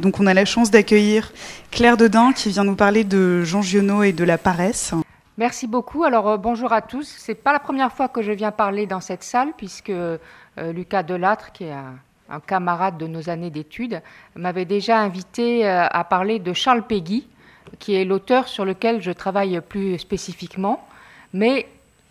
Donc on a la chance d'accueillir Claire Dedin qui vient nous parler de Jean Giono et de la paresse. Merci beaucoup. Alors euh, bonjour à tous. C'est pas la première fois que je viens parler dans cette salle puisque euh, Lucas Delattre, qui est un, camarade de nos années d'études, m'avait déjà invité euh, à parler de Charles Péguy, qui est l'auteur sur lequel je travaille plus spécifiquement. Mais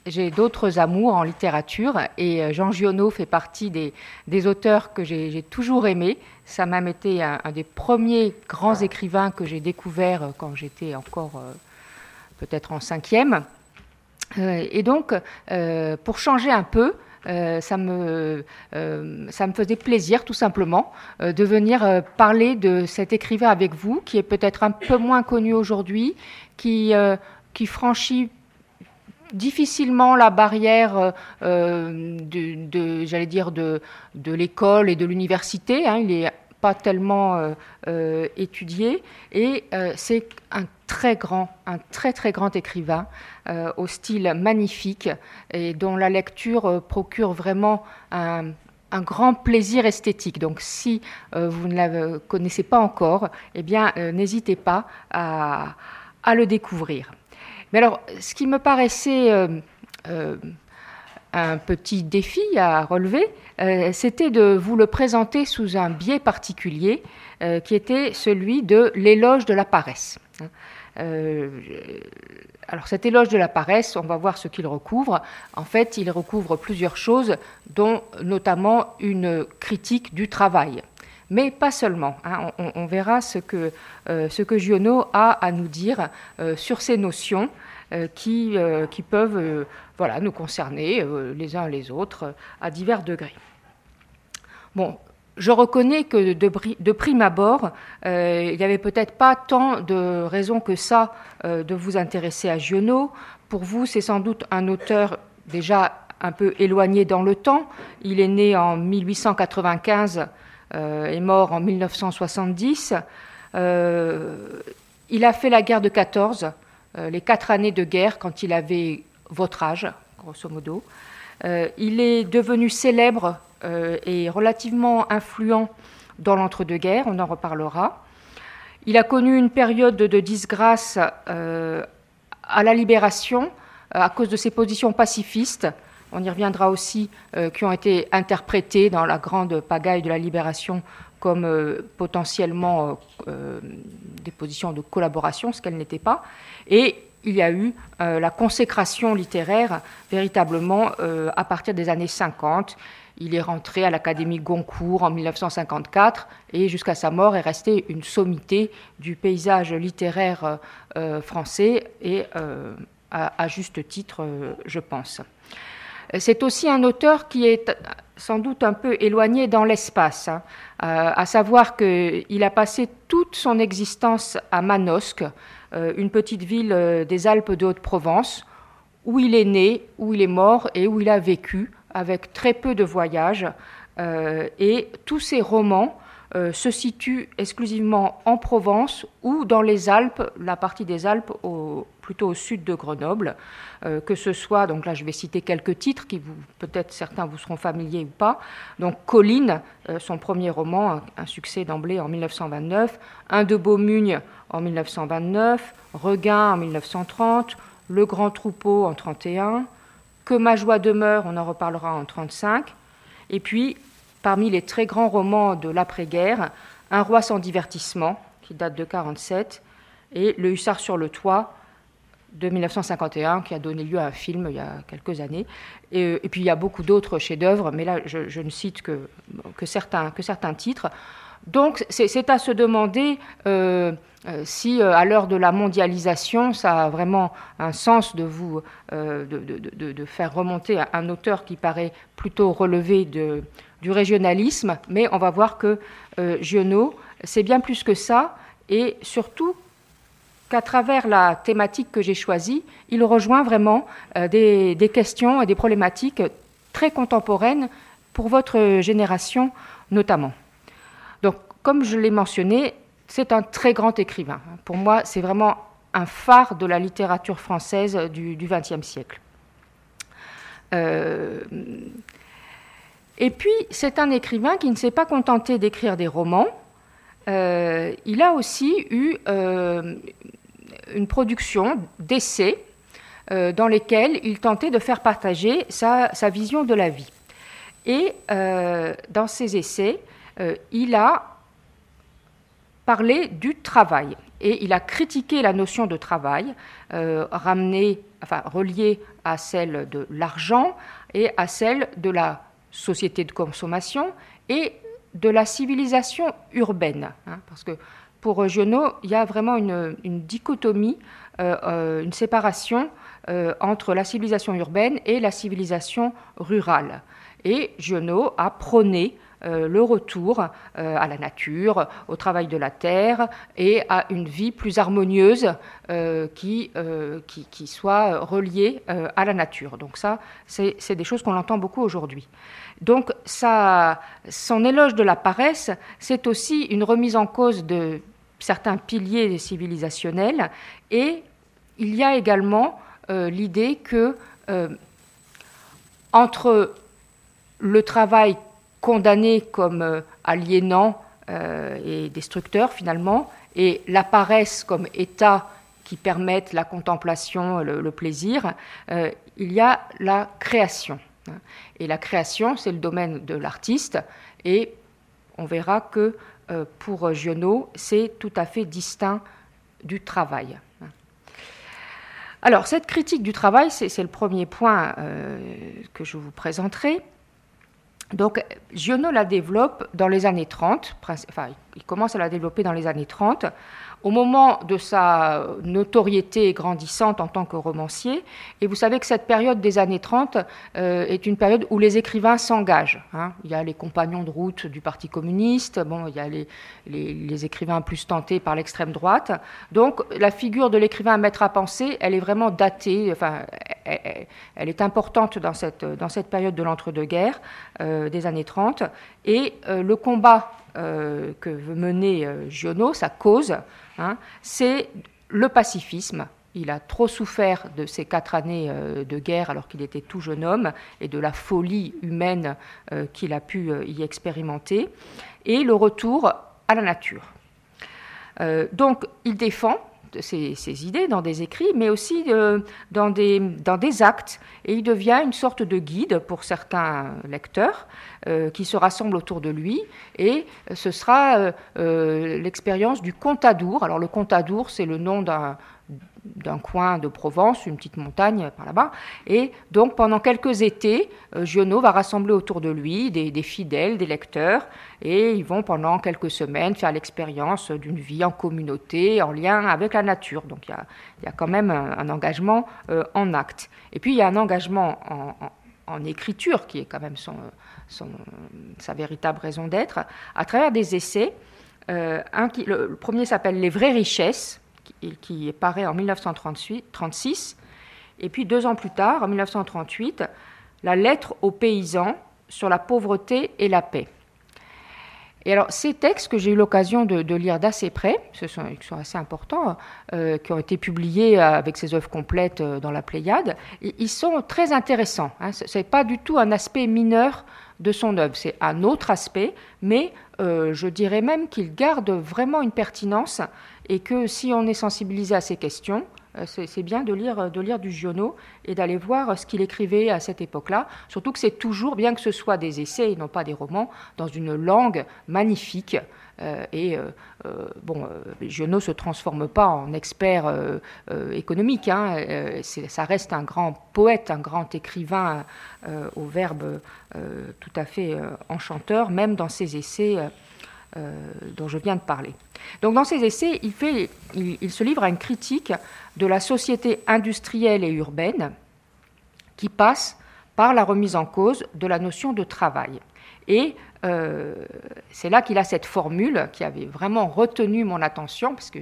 j'ai d'autres amours en littérature et euh, Jean Giono fait partie des, auteurs que j'ai toujours aimés. Ça m'a été un, des premiers grands écrivains que j'ai découvert euh, quand j'étais encore euh, peut-être en cinquième. et donc, pour changer un peu, ça, me, ça me faisait plaisir tout simplement de venir parler de cet écrivain avec vous, qui est peut-être un peu moins connu aujourd'hui, qui, qui franchit difficilement la barrière euh, euh, de, j'allais dire, de, l'école et de l'université. Hein. il n'est pas tellement euh, étudié et c'est un très grand, un très très grand écrivain au style magnifique et dont la lecture procure vraiment un, grand plaisir esthétique. Donc si vous ne la connaissez pas encore, eh bien n'hésitez pas à le découvrir. Mais alors, ce qui me paraissait euh, euh, un petit défi à relever, euh, c'était de vous le présenter sous un biais particulier, qui était celui de l'éloge de la paresse. alors cet éloge de la paresse, on va voir ce qu'il recouvre. En fait, il recouvre plusieurs choses, dont notamment une critique du travail. Mais pas seulement. Hein. On, verra ce que, ce que Giono a à nous dire sur ces notions euh, qui, euh, qui peuvent euh, voilà, nous concerner les uns les autres à divers degrés. Bon, je reconnais que de, de prime abord, il n'y avait peut-être pas tant de raisons que ça de vous intéresser à Giono. Pour vous, c'est sans doute un auteur déjà un peu éloigné dans le temps. Il est né en 1895 et mort en 1970. il a fait la guerre de 14. Euh, les quatre années de guerre quand il avait votre âge, grosso modo. Euh, il est devenu célèbre euh, et relativement influent dans l'entre-deux-guerres, on en reparlera. Il a connu une période de disgrâce à la libération à cause de ses positions pacifistes, on y reviendra aussi, qui ont été interprétées dans la grande pagaille de la libération comme potentiellement des positions de collaboration, ce qu'elles n'étaient pas. Et il y a eu euh, la consécration littéraire véritablement euh, à partir des années 50. Il est rentré à l'Académie Goncourt en 1954 et jusqu'à sa mort est resté une sommité du paysage littéraire euh, français et à, juste titre, je pense. C'est aussi un auteur qui est sans doute un peu éloigné dans l'espace, hein. à savoir qu'il a passé toute son existence à Manosque, euh, une petite ville euh, des Alpes de Haute-Provence, où il est né, où il est mort et où il a vécu, avec très peu de voyages. Euh, et tous ces romans se situent exclusivement en Provence ou dans les Alpes, la partie des Alpes plutôt au sud de Grenoble, que ce soit, donc là je vais citer quelques titres qui peut-être certains vous seront familiers ou pas. Donc Colline, son premier roman, un, succès d'emblée en 1929, Un de Beaumugne en 1929, Regain en 1930, Le Grand Troupeau en 1931, Que ma joie demeure, on en reparlera en 1935, et puis parmi les très grands romans de l'après-guerre, Un roi sans divertissement, qui date de 1947, et Le hussard sur le toit de 1951, qui a donné lieu à un film il y a quelques années. Et, puis il y a beaucoup d'autres chefs-d'œuvre, mais là je, ne cite que, que, certains, que certains titres. Donc c'est à se demander euh, euh, si euh, à l'heure de la mondialisation, ça a vraiment un sens de vous de, faire remonter un auteur qui paraît plutôt relevé du régionalisme, mais on va voir que Giono, c'est bien plus que ça, et surtout qu'à travers la thématique que j'ai choisie, il rejoint vraiment des, des questions et des problématiques très contemporaines pour votre génération notamment. Donc, comme je l'ai mentionné, c'est un très grand écrivain. Pour moi, c'est vraiment un phare de la littérature française du XXe siècle. Euh, et puis, c'est un écrivain qui ne s'est pas contenté d'écrire des romans, il a aussi eu une production d'essais dans lesquels il tentait de faire partager sa, vision de la vie. Et dans ces essais, il a parlé du travail et il a critiqué la notion de travail, euh, enfin reliée à celle de l'argent et à celle de la société de consommation et de la civilisation urbaine. Hein, parce que pour Giono, il y a vraiment une, dichotomie, euh, euh, une séparation entre la civilisation urbaine et la civilisation rurale. Et Giono a prôné euh, le retour euh, à la nature, au travail de la terre et à une vie plus harmonieuse euh, qui, qui, soit reliée à la nature. Donc ça, c'est des choses qu'on entend beaucoup aujourd'hui. Donc ça, son éloge de la paresse, c'est aussi une remise en cause de certains piliers civilisationnels et il y a également l'idée que entre le travail condamné comme euh, aliénant euh, et destructeur finalement, et la paresse comme état qui permettent la contemplation, le, plaisir, euh, il y a la création. Et la création, c'est le domaine de l'artiste, et on verra que pour Giono, c'est tout à fait distinct du travail. Alors, cette critique du travail, c'est le premier point que je vous présenterai. Donc, Giono la développe dans les années 30, enfin, il commence à la développer dans les années 30, au moment de sa notoriété grandissante en tant que romancier. Et vous savez que cette période des années 30 euh, est une période où les écrivains s'engagent. Hein. Il y a les compagnons de route du Parti communiste, bon, il y a les, écrivains plus tentés par l'extrême droite. Donc la figure de l'écrivain à mettre à penser, elle est vraiment datée, enfin, elle, est importante dans cette, dans cette période de l'entre-deux-guerres euh, des années 30. Et euh, le combat que veut mener Giono, sa cause, Hein, c'est le pacifisme. Il a trop souffert de ces quatre années euh, de guerre alors qu'il était tout jeune homme et de la folie humaine euh, qu'il a pu euh, y expérimenter, et le retour à la nature. donc il défend ses, idées dans des écrits, mais aussi dans, des, dans des actes, et il devient une sorte de guide pour certains lecteurs euh, qui se rassemblent autour de lui. Et ce sera euh, euh, l'expérience du Contadour. Alors le Contadour, c'est le nom d'un d'un coin de Provence, une petite montagne par là-bas. Et donc pendant quelques étés, Giono va rassembler autour de lui des, fidèles, des lecteurs, et ils vont pendant quelques semaines faire l'expérience d'une vie en communauté, en lien avec la nature. Donc il y a, quand même un, engagement en acte. Et puis il y a un engagement en, écriture qui est quand même son, sa véritable raison d'être, à travers des essais. Euh, le, premier s'appelle Les vraies richesses, qui, paraît en 1936, et puis deux ans plus tard, en 1938, La lettre aux paysans sur la pauvreté et la paix. Et alors, ces textes que j'ai eu l'occasion de, lire d'assez près, ce sont, qui sont assez importants, euh, qui ont été publiés avec ces œuvres complètes euh, dans la Pléiade, ils sont très intéressants. Hein. Ce n'est pas du tout un aspect mineur de son œuvre. C'est un autre aspect, mais euh, je dirais même qu'il garde vraiment une pertinence et que si on est sensibilisé à ces questions, euh, c'est bien de lire, de lire du Giono et d'aller voir ce qu'il écrivait à cette époque-là. Surtout que c'est toujours, bien que ce soit des essais et non pas des romans, dans une langue magnifique. Euh, et euh, bon, Giono se transforme pas en expert économique. Hein, ça reste un grand poète, un grand écrivain au verbe tout à fait enchanteur, même dans ses essais dont je viens de parler. Donc dans ses essais, il, se livre à une critique de la société industrielle et urbaine qui passe par la remise en cause de la notion de travail. Et euh, c'est là qu'il a cette formule qui avait vraiment retenu mon attention, parce que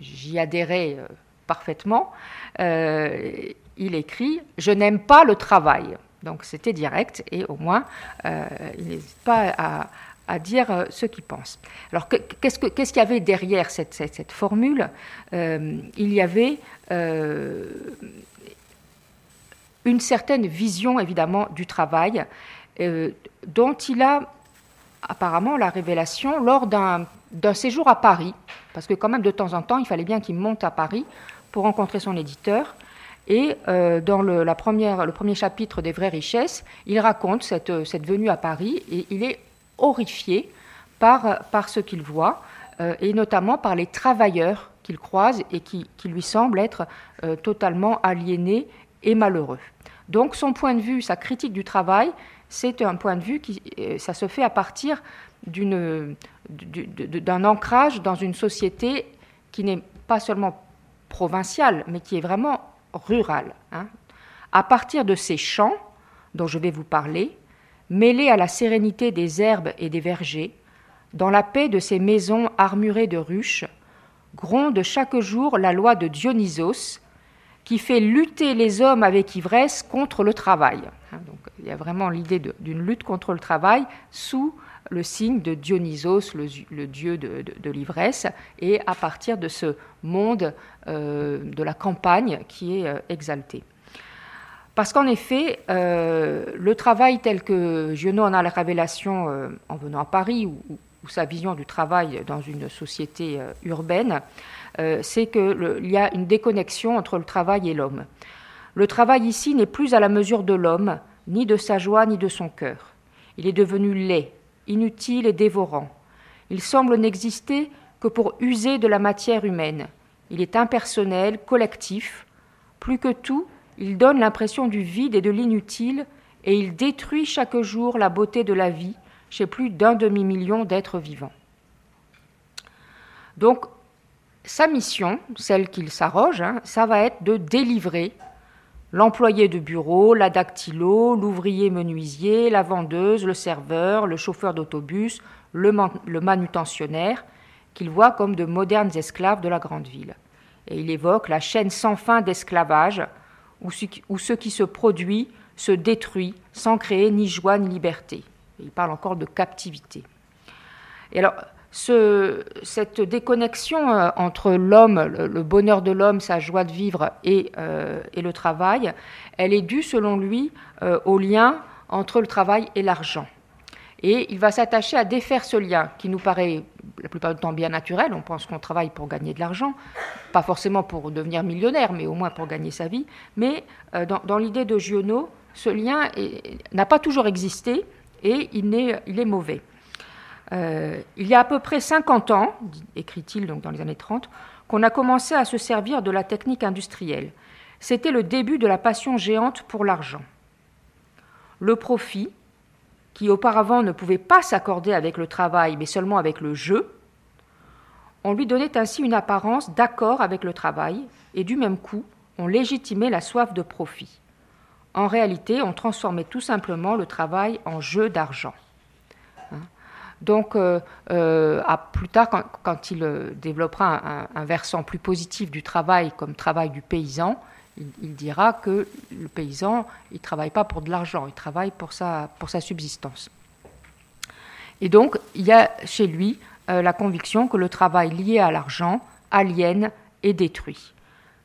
j'y adhérais euh, parfaitement. Euh, il écrit Je n'aime pas le travail. Donc c'était direct, et au moins, il n'hésite pas à, dire euh, ce qu'ils pensent. Alors, qu'est-ce qu'il y avait derrière cette, formule? Euh, Il y avait euh, une certaine vision, évidemment, du travail, dont il a apparemment la révélation lors d'un séjour à Paris, parce que quand même de temps en temps, il fallait bien qu'il monte à Paris pour rencontrer son éditeur. Et euh, dans le, premier chapitre des vraies richesses, il raconte cette, cette venue à Paris et il est horrifié par, par ce qu'il voit, euh, et notamment par les travailleurs qu'il croise et qui, qui, lui semblent être euh, totalement aliénés et malheureux. Donc son point de vue, sa critique du travail, c'est un point de vue qui ça se fait à partir d'un ancrage dans une société qui n'est pas seulement provinciale, mais qui est vraiment rurale. Hein. À partir de ces champs dont je vais vous parler, mêlés à la sérénité des herbes et des vergers, dans la paix de ces maisons armurées de ruches, gronde chaque jour la loi de Dionysos, qui fait lutter les hommes avec ivresse contre le travail. Hein, donc, il y a vraiment l'idée d'une lutte contre le travail sous le signe de Dionysos, le, dieu de, l'ivresse, et à partir de ce monde euh, de la campagne qui est euh, exalté. Parce qu'en effet, euh, le travail tel que Giono en a la révélation en venant à Paris, ou, ou, sa vision du travail dans une société urbaine, c'est qu'il y a une déconnexion entre le travail et l'homme. Le travail ici n'est plus à la mesure de l'homme, ni de sa joie, ni de son cœur. Il est devenu laid, inutile et dévorant. Il semble n'exister que pour user de la matière humaine. Il est impersonnel, collectif. Plus que tout, il donne l'impression du vide et de l'inutile, et il détruit chaque jour la beauté de la vie chez plus d'un demi-million d'êtres vivants. Donc, sa mission, celle qu'il s'arroge, hein, ça va être de délivrer l'employé de bureau, la dactylo, l'ouvrier menuisier, la vendeuse, le serveur, le chauffeur d'autobus, le, manutentionnaire, qu'il voit comme de modernes esclaves de la grande ville. Et il évoque la chaîne sans fin d'esclavage, où, où, ce qui se produit se détruit sans créer ni joie ni liberté. il parle encore de captivité. Et alors, cette déconnexion euh, entre l'homme, le, bonheur de l'homme, sa joie de vivre et, euh, le travail, elle est due, selon lui, euh, au lien entre le travail et l'argent. Et il va s'attacher à défaire ce lien qui nous paraît la plupart du temps bien naturel. On pense qu'on travaille pour gagner de l'argent, pas forcément pour devenir millionnaire, mais au moins pour gagner sa vie. Mais dans, l'idée de Giono, ce lien n'a pas toujours existé et il est mauvais. Euh, il y a à peu près 50 ans, écrit-il donc dans les années 30, qu'on a commencé à se servir de la technique industrielle. C'était le début de la passion géante pour l'argent. Le profit, qui auparavant ne pouvait pas s'accorder avec le travail, mais seulement avec le jeu, on lui donnait ainsi une apparence d'accord avec le travail, et du même coup, on légitimait la soif de profit. En réalité, on transformait tout simplement le travail en jeu d'argent. Donc, euh, euh, à plus tard, quand, il euh, développera un, versant plus positif du travail comme travail du paysan, il, dira que le paysan, il ne travaille pas pour de l'argent, il travaille pour sa, pour sa subsistance. Et donc, il y a chez lui la conviction que le travail lié à l'argent aliène et détruit.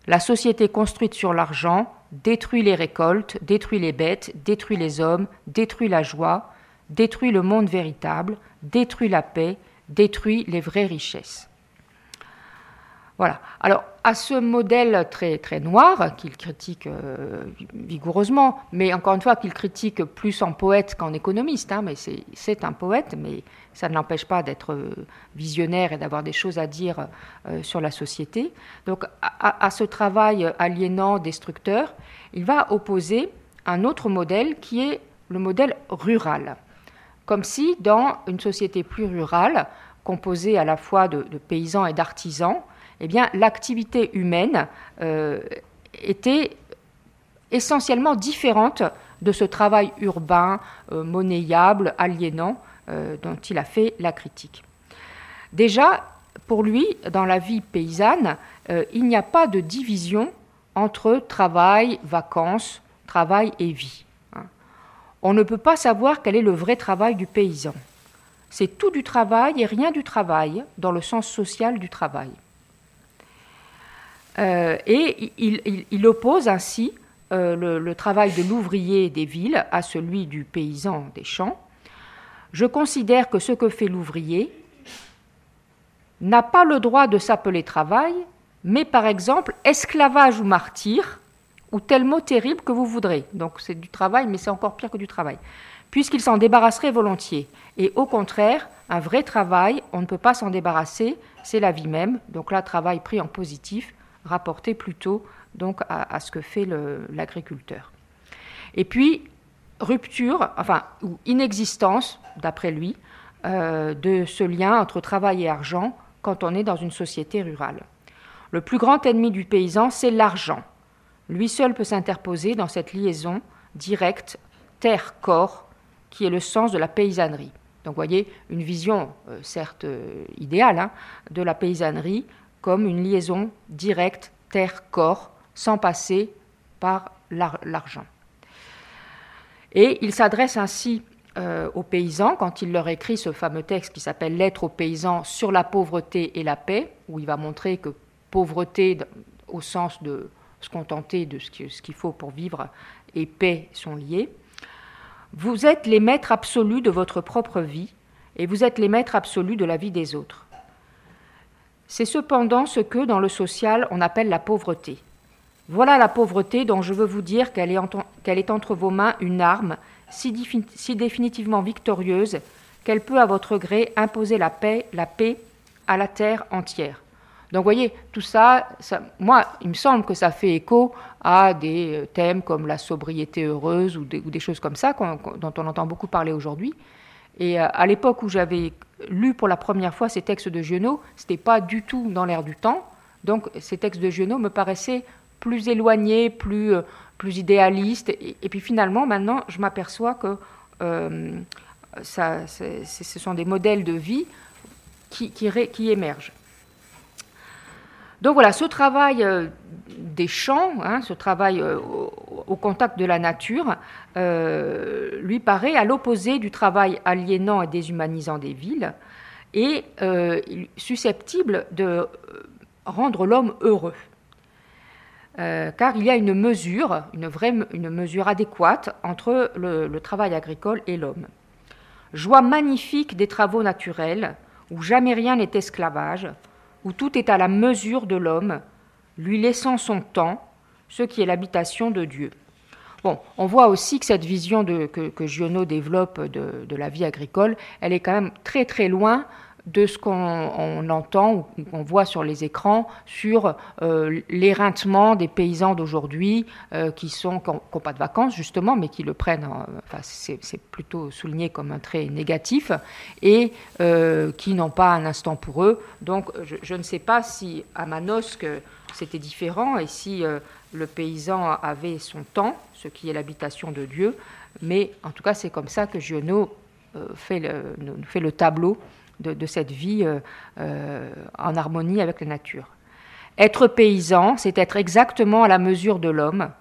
La société construite sur l'argent détruit les récoltes, détruit les bêtes, détruit les hommes, détruit la joie, détruit le monde véritable, détruit la paix, détruit les vraies richesses. Voilà. Alors, à ce modèle très, noir, qu'il critique euh, vigoureusement, mais encore une fois, qu'il critique plus en poète qu'en économiste, hein, mais c'est un poète, mais ça ne l'empêche pas d'être euh, visionnaire et d'avoir des choses à dire euh, sur la société. Donc, à, ce travail aliénant, destructeur, il va opposer un autre modèle qui est le modèle rural comme si dans une société plus rurale, composée à la fois de, paysans et d'artisans, eh l'activité humaine euh, était essentiellement différente de ce travail urbain, euh, monnayable, aliénant, euh, dont il a fait la critique. Déjà, pour lui, dans la vie paysanne, il n'y a pas de division entre travail, vacances, travail et vie on ne peut pas savoir quel est le vrai travail du paysan. C'est tout du travail et rien du travail, dans le sens social du travail. Euh, et il, oppose ainsi euh, le, travail de l'ouvrier des villes à celui du paysan des champs. Je considère que ce que fait l'ouvrier n'a pas le droit de s'appeler travail, mais par exemple esclavage ou martyr, ou tel mot terrible que vous voudrez. Donc c'est du travail, mais c'est encore pire que du travail. Puisqu'il s'en débarrasserait volontiers. Et au contraire, un vrai travail, on ne peut pas s'en débarrasser, c'est la vie même. Donc là, travail pris en positif, rapporté plutôt à, ce que fait l'agriculteur. Et puis, rupture, enfin, ou inexistence, d'après lui, euh, de ce lien entre travail et argent quand on est dans une société rurale. Le plus grand ennemi du paysan, c'est l'argent. Lui seul peut s'interposer dans cette liaison directe terre-corps qui est le sens de la paysannerie. Donc vous voyez, une vision, euh, certes euh, idéale, hein, de la paysannerie comme une liaison directe terre-corps sans passer par l'argent. Et il s'adresse ainsi euh, aux paysans quand il leur écrit ce fameux texte qui s'appelle Lettre aux paysans sur la pauvreté et la paix, où il va montrer que pauvreté au sens de se contenter de ce qu'il faut pour vivre et paix sont liés. Vous êtes les maîtres absolus de votre propre vie et vous êtes les maîtres absolus de la vie des autres. C'est cependant ce que, dans le social, on appelle la pauvreté. Voilà la pauvreté dont je veux vous dire qu'elle est, entre vos mains une arme si, définitivement victorieuse qu'elle peut à votre gré imposer la paix à la terre entière. Donc vous voyez, tout ça, moi, il me semble que ça fait écho à des euh, thèmes comme la sobriété heureuse ou des, choses comme ça dont on entend beaucoup parler aujourd'hui. Et euh, à l'époque où j'avais lu pour la première fois ces textes de Giono, ce n'était pas du tout dans l'air du temps. Donc ces textes de Giono me paraissaient plus éloignés, plus, euh, plus idéalistes. Et, puis finalement, maintenant, je m'aperçois que ce sont des modèles de vie qui émergent. Donc voilà, ce travail euh, des champs, hein, ce travail euh, au, contact de la nature, euh, lui paraît à l'opposé du travail aliénant et déshumanisant des villes et susceptible de rendre l'homme heureux. car il y a une mesure, une vraie une mesure adéquate entre le travail agricole et l'homme. Joie magnifique des travaux naturels, où jamais rien n'est esclavage, où tout est à la mesure de l'homme, lui laissant son temps, ce qui est l'habitation de Dieu. Bon, on voit aussi que cette vision que, Giono développe de, la vie agricole, elle est quand même très très loin de ce qu'on entend ou qu'on voit sur les écrans sur euh, l'éreintement des paysans d'aujourd'hui euh, qui sont n'ont pas de vacances justement, mais qui le prennent, enfin c'est plutôt souligné comme un trait négatif et euh, qui n'ont pas un instant pour eux. Donc je, ne sais pas si à Manosque c'était différent et si le paysan avait son temps, ce qui est l'habitation de Dieu, mais en tout cas c'est comme ça que Giono fait le, fait le tableau de, cette vie euh, euh, en harmonie avec la nature. Être paysan, c'est être exactement à la mesure de l'homme.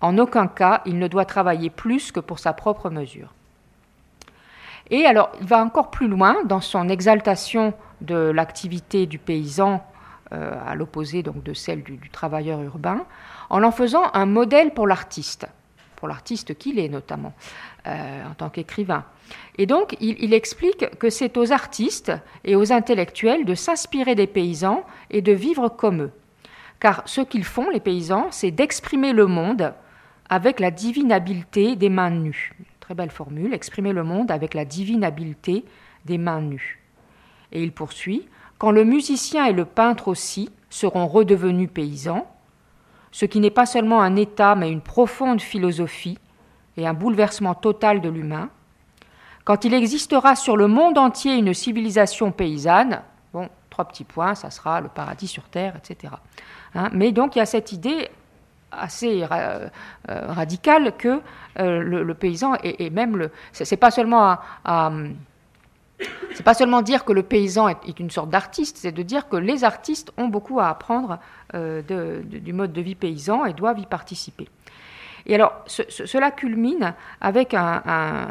En aucun cas, il ne doit travailler plus que pour sa propre mesure. Et alors, il va encore plus loin dans son exaltation de l'activité du paysan, euh, à l'opposé donc de celle du, du, travailleur urbain, en en faisant un modèle pour l'artiste, pour l'artiste qu'il est notamment, en tant qu'écrivain. Et donc, il, explique que c'est aux artistes et aux intellectuels de s'inspirer des paysans et de vivre comme eux. Car ce qu'ils font, les paysans, c'est d'exprimer le monde avec la divine habileté des mains nues. Très belle formule, exprimer le monde avec la divine habileté des mains nues. Et il poursuit, quand le musicien et le peintre aussi seront redevenus paysans, ce qui n'est pas seulement un état mais une profonde philosophie et un bouleversement total de l'humain, quand il existera sur le monde entier une civilisation paysanne, bon, trois petits points, ça sera le paradis sur terre, etc. Hein, mais donc il y a cette idée assez euh, radicale que euh, le, paysan et, même le, c'est pas seulement c'est pas seulement dire que le paysan est, une sorte d'artiste, c'est de dire que les artistes ont beaucoup à apprendre euh, du mode de vie paysan et doivent y participer. Et alors, cela culmine avec un,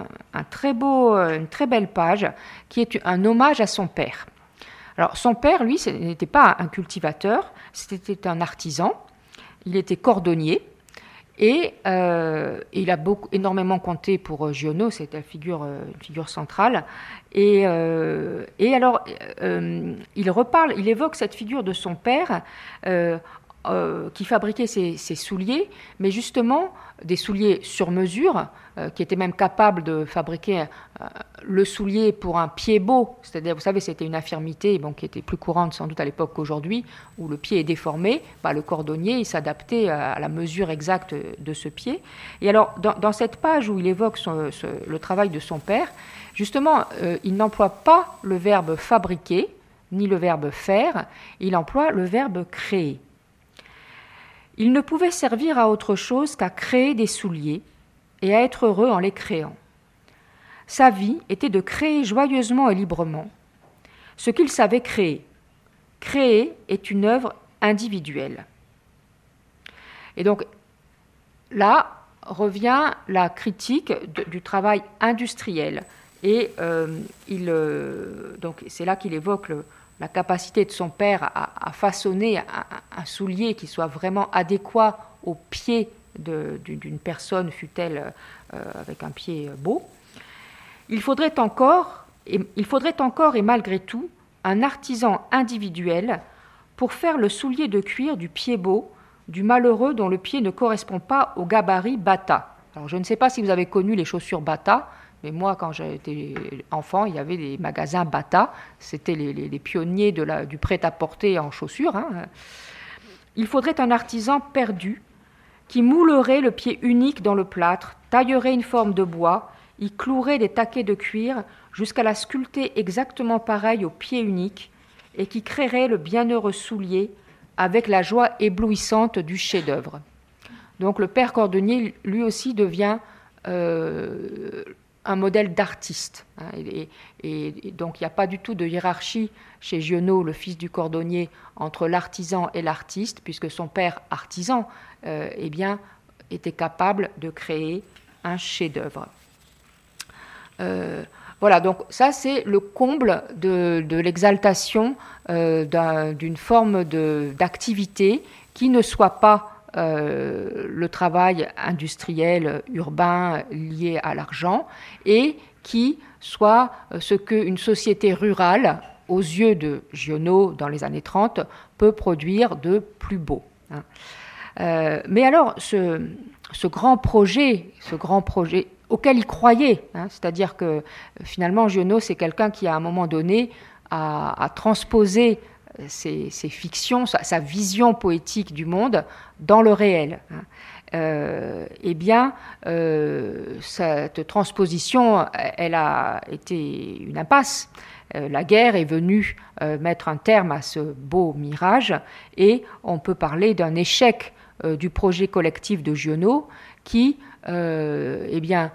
très beau, une très belle page qui est un hommage à son père. Alors, son père, lui, n'était pas un cultivateur, c'était un artisan. Il était cordonnier. Et il a beaucoup, énormément compté pour Giono, c'était figure, une figure centrale. Et, et alors, il reparle, il évoque cette figure de son père euh, qui fabriquait ces, souliers, mais justement des souliers sur mesure, euh, qui étaient même capables de fabriquer euh, le soulier pour un pied beau. C'est-à-dire, vous savez, c'était une infirmité qui était plus courante sans doute à l'époque qu'aujourd'hui, où le pied est déformé. Bah, le cordonnier, s'adaptait à, la mesure exacte de ce pied. Et alors, dans, cette page où il évoque le travail de son père, justement, il n'emploie pas le verbe fabriquer, ni le verbe faire, il emploie le verbe créer. Il ne pouvait servir à autre chose qu'à créer des souliers et à être heureux en les créant. Sa vie était de créer joyeusement et librement ce qu'il savait créer. Créer est une œuvre individuelle. Et donc là revient la critique du travail industriel. Et euh, euh, c'est là qu'il évoque le, la capacité de son père à, façonner un, soulier qui soit vraiment adéquat au pied d'une personne, fût-elle euh, avec un pied beau, il faudrait encore, et, il faudrait encore et malgré tout, un artisan individuel pour faire le soulier de cuir du pied beau du malheureux dont le pied ne correspond pas au gabarit Bata. Alors je ne sais pas si vous avez connu les chaussures Bata, mais moi, quand j'étais enfant, il y avait des magasins Bata. C'était les, pionniers de la, du prêt-à-porter en chaussures. Hein. Il faudrait un artisan perdu qui moulerait le pied unique dans le plâtre, taillerait une forme de bois, y clouerait des taquets de cuir jusqu'à la sculpter exactement pareille au pied unique, et qui créerait le bienheureux soulier avec la joie éblouissante du chef-d'œuvre. Donc le père cordonnier, lui aussi, devient euh, un modèle d'artiste. Hein, et, donc il n'y a pas du tout de hiérarchie chez Giono, le fils du cordonnier, entre l'artisan et l'artiste, puisque son père artisan euh, eh bien, était capable de créer un chef-d'œuvre. Euh, voilà, donc ça c'est le comble de, l'exaltation euh, d'une forme d'activité qui ne soit pas le travail industriel urbain lié à l'argent et qui soit euh, ce qu'une société rurale, aux yeux de Giono dans les années 30, peut produire de plus beau. Hein. Euh, mais alors, ce, grand projet, ce grand projet auquel il croyait, hein, c'est-à-dire que finalement, Giono, c'est quelqu'un qui, à un moment donné, a transposé ses, fictions, sa, vision poétique du monde dans le réel. Hein. Euh, eh bien, euh, cette transposition, elle a été une impasse. Euh, la guerre est venue mettre un terme à ce beau mirage et on peut parler d'un échec du projet collectif de Giono qui, eh bien,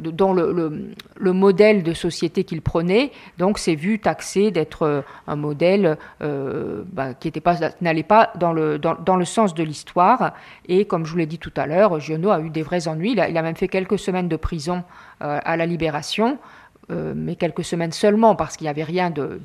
dans le, modèle de société qu'il prenait. Donc, c'est vu taxé d'être euh, un modèle euh, bah, qui n'allait pas dans le, dans, le sens de l'histoire. Et comme je vous l'ai dit tout à l'heure, Giono a eu des vrais ennuis. Il a, même fait quelques semaines de prison à la Libération, mais quelques semaines seulement parce qu'il n'y avait rien de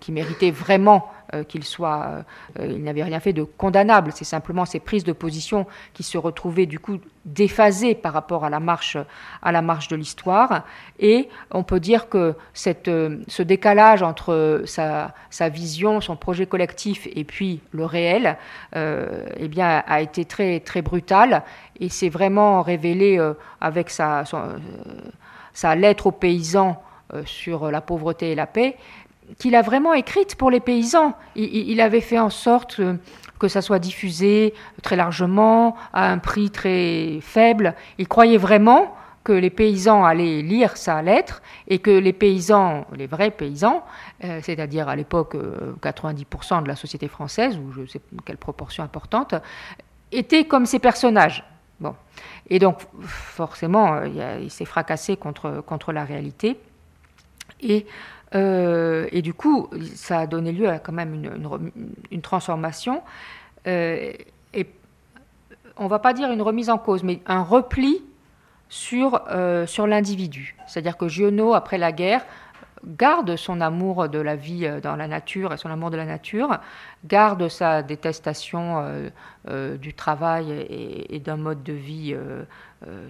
qui méritait vraiment euh, qu'il soit. Euh, il n'avait rien fait de condamnable. C'est simplement ces prises de position qui se retrouvaient du coup déphasées par rapport à la marche, à la marche de l'histoire. Et on peut dire que cette, euh, ce décalage entre sa, sa, vision, son projet collectif et puis le réel, eh bien, a été très, très brutal. Et s'est vraiment révélé avec sa, sa lettre aux paysans sur la pauvreté et la paix, qu'il a vraiment écrite pour les paysans. Il, avait fait en sorte que ça soit diffusé très largement, à un prix très faible. Il croyait vraiment que les paysans allaient lire sa lettre et que les paysans, les vrais paysans, euh, c'est-à-dire à, l'époque 90% euh, de la société française, ou je ne sais quelle proportion importante, étaient comme ces personnages. Bon. Et donc, forcément, euh, il, s'est fracassé contre, contre la réalité. Et euh, et du coup, ça a donné lieu à quand même une, transformation. Euh, et on ne va pas dire une remise en cause, mais un repli sur, euh, sur l'individu. C'est-à-dire que Giono, après la guerre, garde son amour de la vie dans la nature et son amour de la nature, garde sa détestation du travail et, d'un mode de vie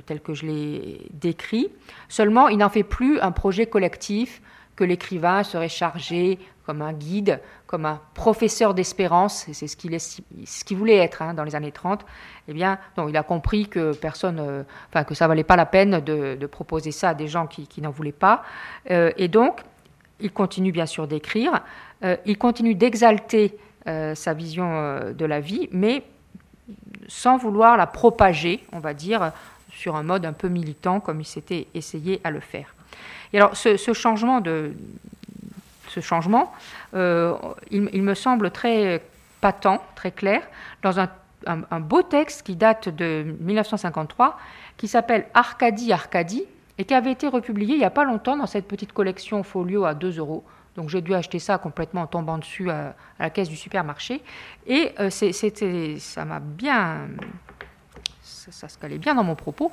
tel que je l'ai décrit. Seulement, il n'en fait plus un projet collectif que l'écrivain serait chargé comme un guide, comme un professeur d'espérance, et c'est ce qu'il voulait être hein, dans les années 30, eh bien, il a compris que personne, euh, enfin, que ça valait pas la peine de, proposer ça à des gens qui, n'en voulaient pas. Euh, et donc, il continue bien sûr d'écrire, euh, il continue d'exalter sa vision de la vie, mais sans vouloir la propager, on va dire, sur un mode un peu militant, comme il s'était essayé à le faire. Et alors, ce, changement ce changement, il, il, me semble très patent, très clair, dans un un, beau texte qui date de 1953, qui s'appelle Arcadie, Arcadie, et qui avait été republié il n'y a pas longtemps dans cette petite collection folio à 2 euros. Donc j'ai dû acheter ça complètement en tombant dessus à, la caisse du supermarché. Et euh, ça m'a bien... Ça, se calait bien dans mon propos.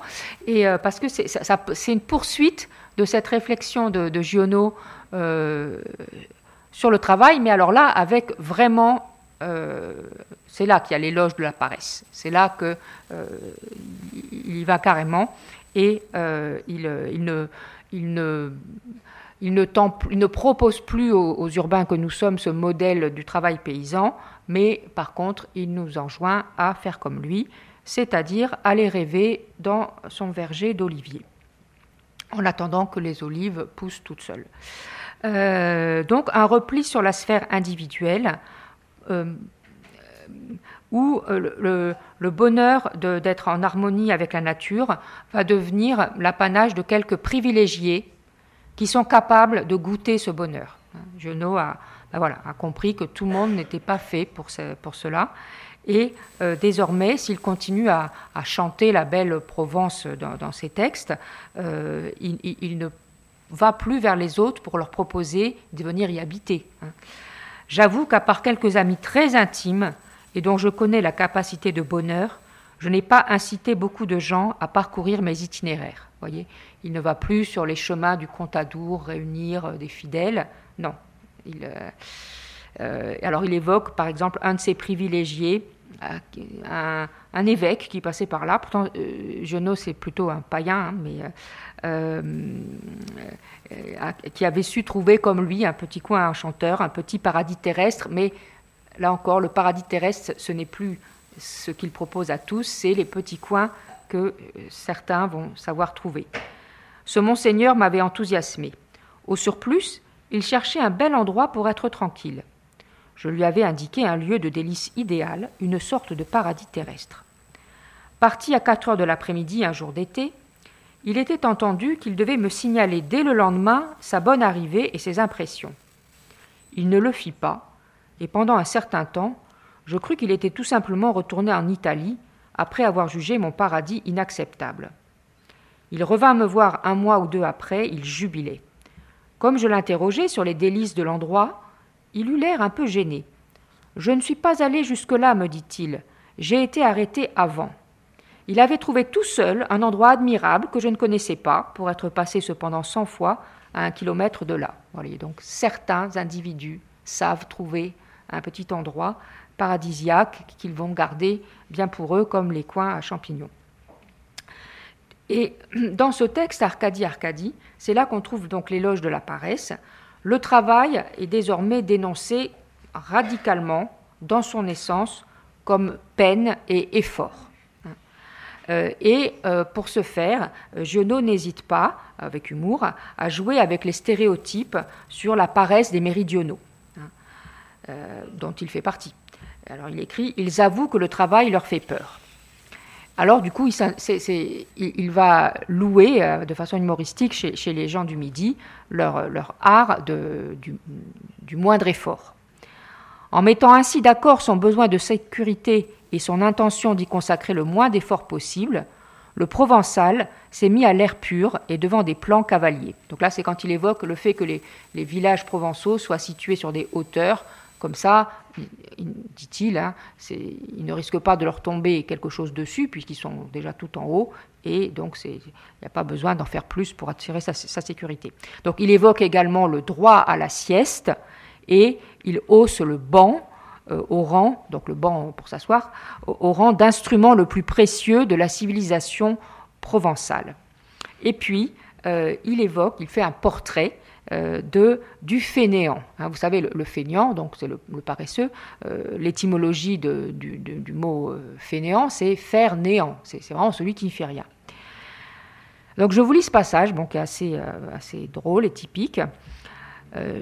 Et euh, parce que c'est une poursuite de cette réflexion de, de Giono euh, sur le travail, mais alors là, avec vraiment c'est là qu'il y a l'éloge de la paresse. C'est là qu'il euh, y va carrément et euh, il, il, il, ne propose plus aux, urbains que nous sommes ce modèle du travail paysan, mais par contre, il nous enjoint à faire comme lui, c'est-à-dire aller rêver dans son verger d'oliviers, en attendant que les olives poussent toutes seules. Euh, donc un repli sur la sphère individuelle où euh, le, bonheur d'être en harmonie avec la nature va devenir l'apanage de quelques privilégiés qui sont capables de goûter ce bonheur. Genot a, voilà, a compris que tout le monde n'était pas fait pour cela. Et euh, désormais, s'il continue à, chanter la belle Provence dans, ses textes, euh, il, ne va plus vers les autres pour leur proposer de venir y habiter. Hein. J'avoue qu'à part quelques amis très intimes, et dont je connais la capacité de bonheur, je n'ai pas incité beaucoup de gens à parcourir mes itinéraires. Voyez, il ne va plus sur les chemins du Contadour réunir euh, des fidèles. Non. Alors il évoque par exemple un de ses privilégiés, un, évêque qui passait par là. Pourtant, Genot c'est plutôt un païen, hein, mais qui avait su trouver comme lui un petit coin enchanteur, un petit paradis terrestre, mais Là encore, le paradis terrestre, ce n'est plus ce qu'il propose à tous, c'est les petits coins que euh, certains vont savoir trouver. Ce monseigneur m'avait enthousiasmé. Au surplus, il cherchait un bel endroit pour être tranquille. Je lui avais indiqué un lieu de délice idéal, une sorte de paradis terrestre. Parti à quatre heures de l'après-midi un jour d'été, il était entendu qu'il devait me signaler dès le lendemain sa bonne arrivée et ses impressions. Il ne le fit pas, et pendant un certain temps, je crus qu'il était tout simplement retourné en Italie après avoir jugé mon paradis inacceptable. Il revint me voir un mois ou deux après, il jubilait. Comme je l'interrogeais sur les délices de l'endroit, il eut l'air un peu gêné. Je ne suis pas allé jusque-là, me dit-il. J'ai été arrêté avant. Il avait trouvé tout seul un endroit admirable que je ne connaissais pas, pour être passé cependant cent fois à un kilomètre de là. Voyez, donc certains individus savent trouver un petit endroit paradisiaque qu'ils vont garder bien pour eux comme les coins à champignons. Et dans ce texte Arcadie Arcadie, c'est là qu'on trouve donc l'éloge de la paresse. Le travail est désormais dénoncé radicalement dans son essence comme peine et effort. Euh, et euh, pour ce faire, Giono n'hésite pas, avec humour, à jouer avec les stéréotypes sur la paresse des méridionaux. Euh, dont il fait partie. Alors il écrit Ils avouent que le travail leur fait peur. Alors du coup, il, va louer euh, de façon humoristique chez, les gens du Midi leur, art du, moindre effort. En mettant ainsi d'accord son besoin de sécurité et son intention d'y consacrer le moins d'efforts possible, le Provençal s'est mis à l'air pur et devant des plans cavaliers. Donc là, c'est quand il évoque le fait que les villages provençaux soient situés sur des hauteurs comme ça, dit-il, hein, ils ne risquent pas de leur tomber quelque chose dessus puisqu'ils sont déjà tout en haut et donc il n'y a pas besoin d'en faire plus pour attirer sa, sécurité. Donc il évoque également le droit à la sieste et il hausse le banc euh, au rang, donc le banc pour s'asseoir, au, rang d'instrument le plus précieux de la civilisation provençale. Et puis euh, il évoque, il fait un portrait de, du fainéant. Hein, vous savez, le, fainéant, donc c'est le, paresseux, l'étymologie du, mot fainéant, c'est faire néant, c'est vraiment celui qui ne fait rien. Donc je vous lis ce passage, bon, qui est assez, assez drôle et typique.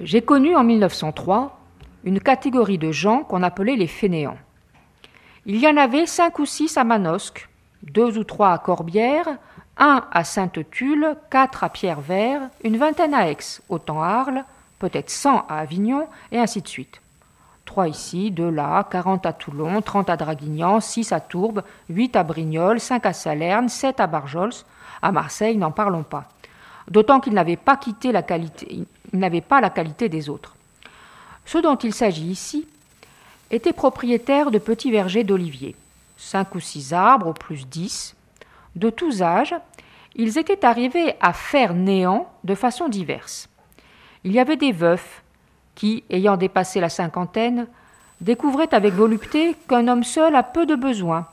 J'ai connu en 1903 une catégorie de gens qu'on appelait les fainéants. Il y en avait cinq ou six à Manosque, deux ou trois à Corbière, un à Sainte-Tulle, quatre à Pierre-Vert, une vingtaine à Aix, autant à Arles, peut-être cent à Avignon, et ainsi de suite. Trois ici, deux là, quarante à Toulon, trente à Draguignan, six à Tourbe, huit à Brignoles, cinq à Salerne, sept à Barjols, à Marseille, n'en parlons pas. D'autant qu'ils n'avaient pas quitté la qualité, ils n'avaient pas la qualité des autres. Ceux dont il s'agit ici étaient propriétaires de petits vergers d'oliviers, cinq ou six arbres, au plus dix. De tous âges, ils étaient arrivés à faire néant de façon diverse. Il y avait des veufs qui, ayant dépassé la cinquantaine, découvraient avec volupté qu'un homme seul a peu de besoins.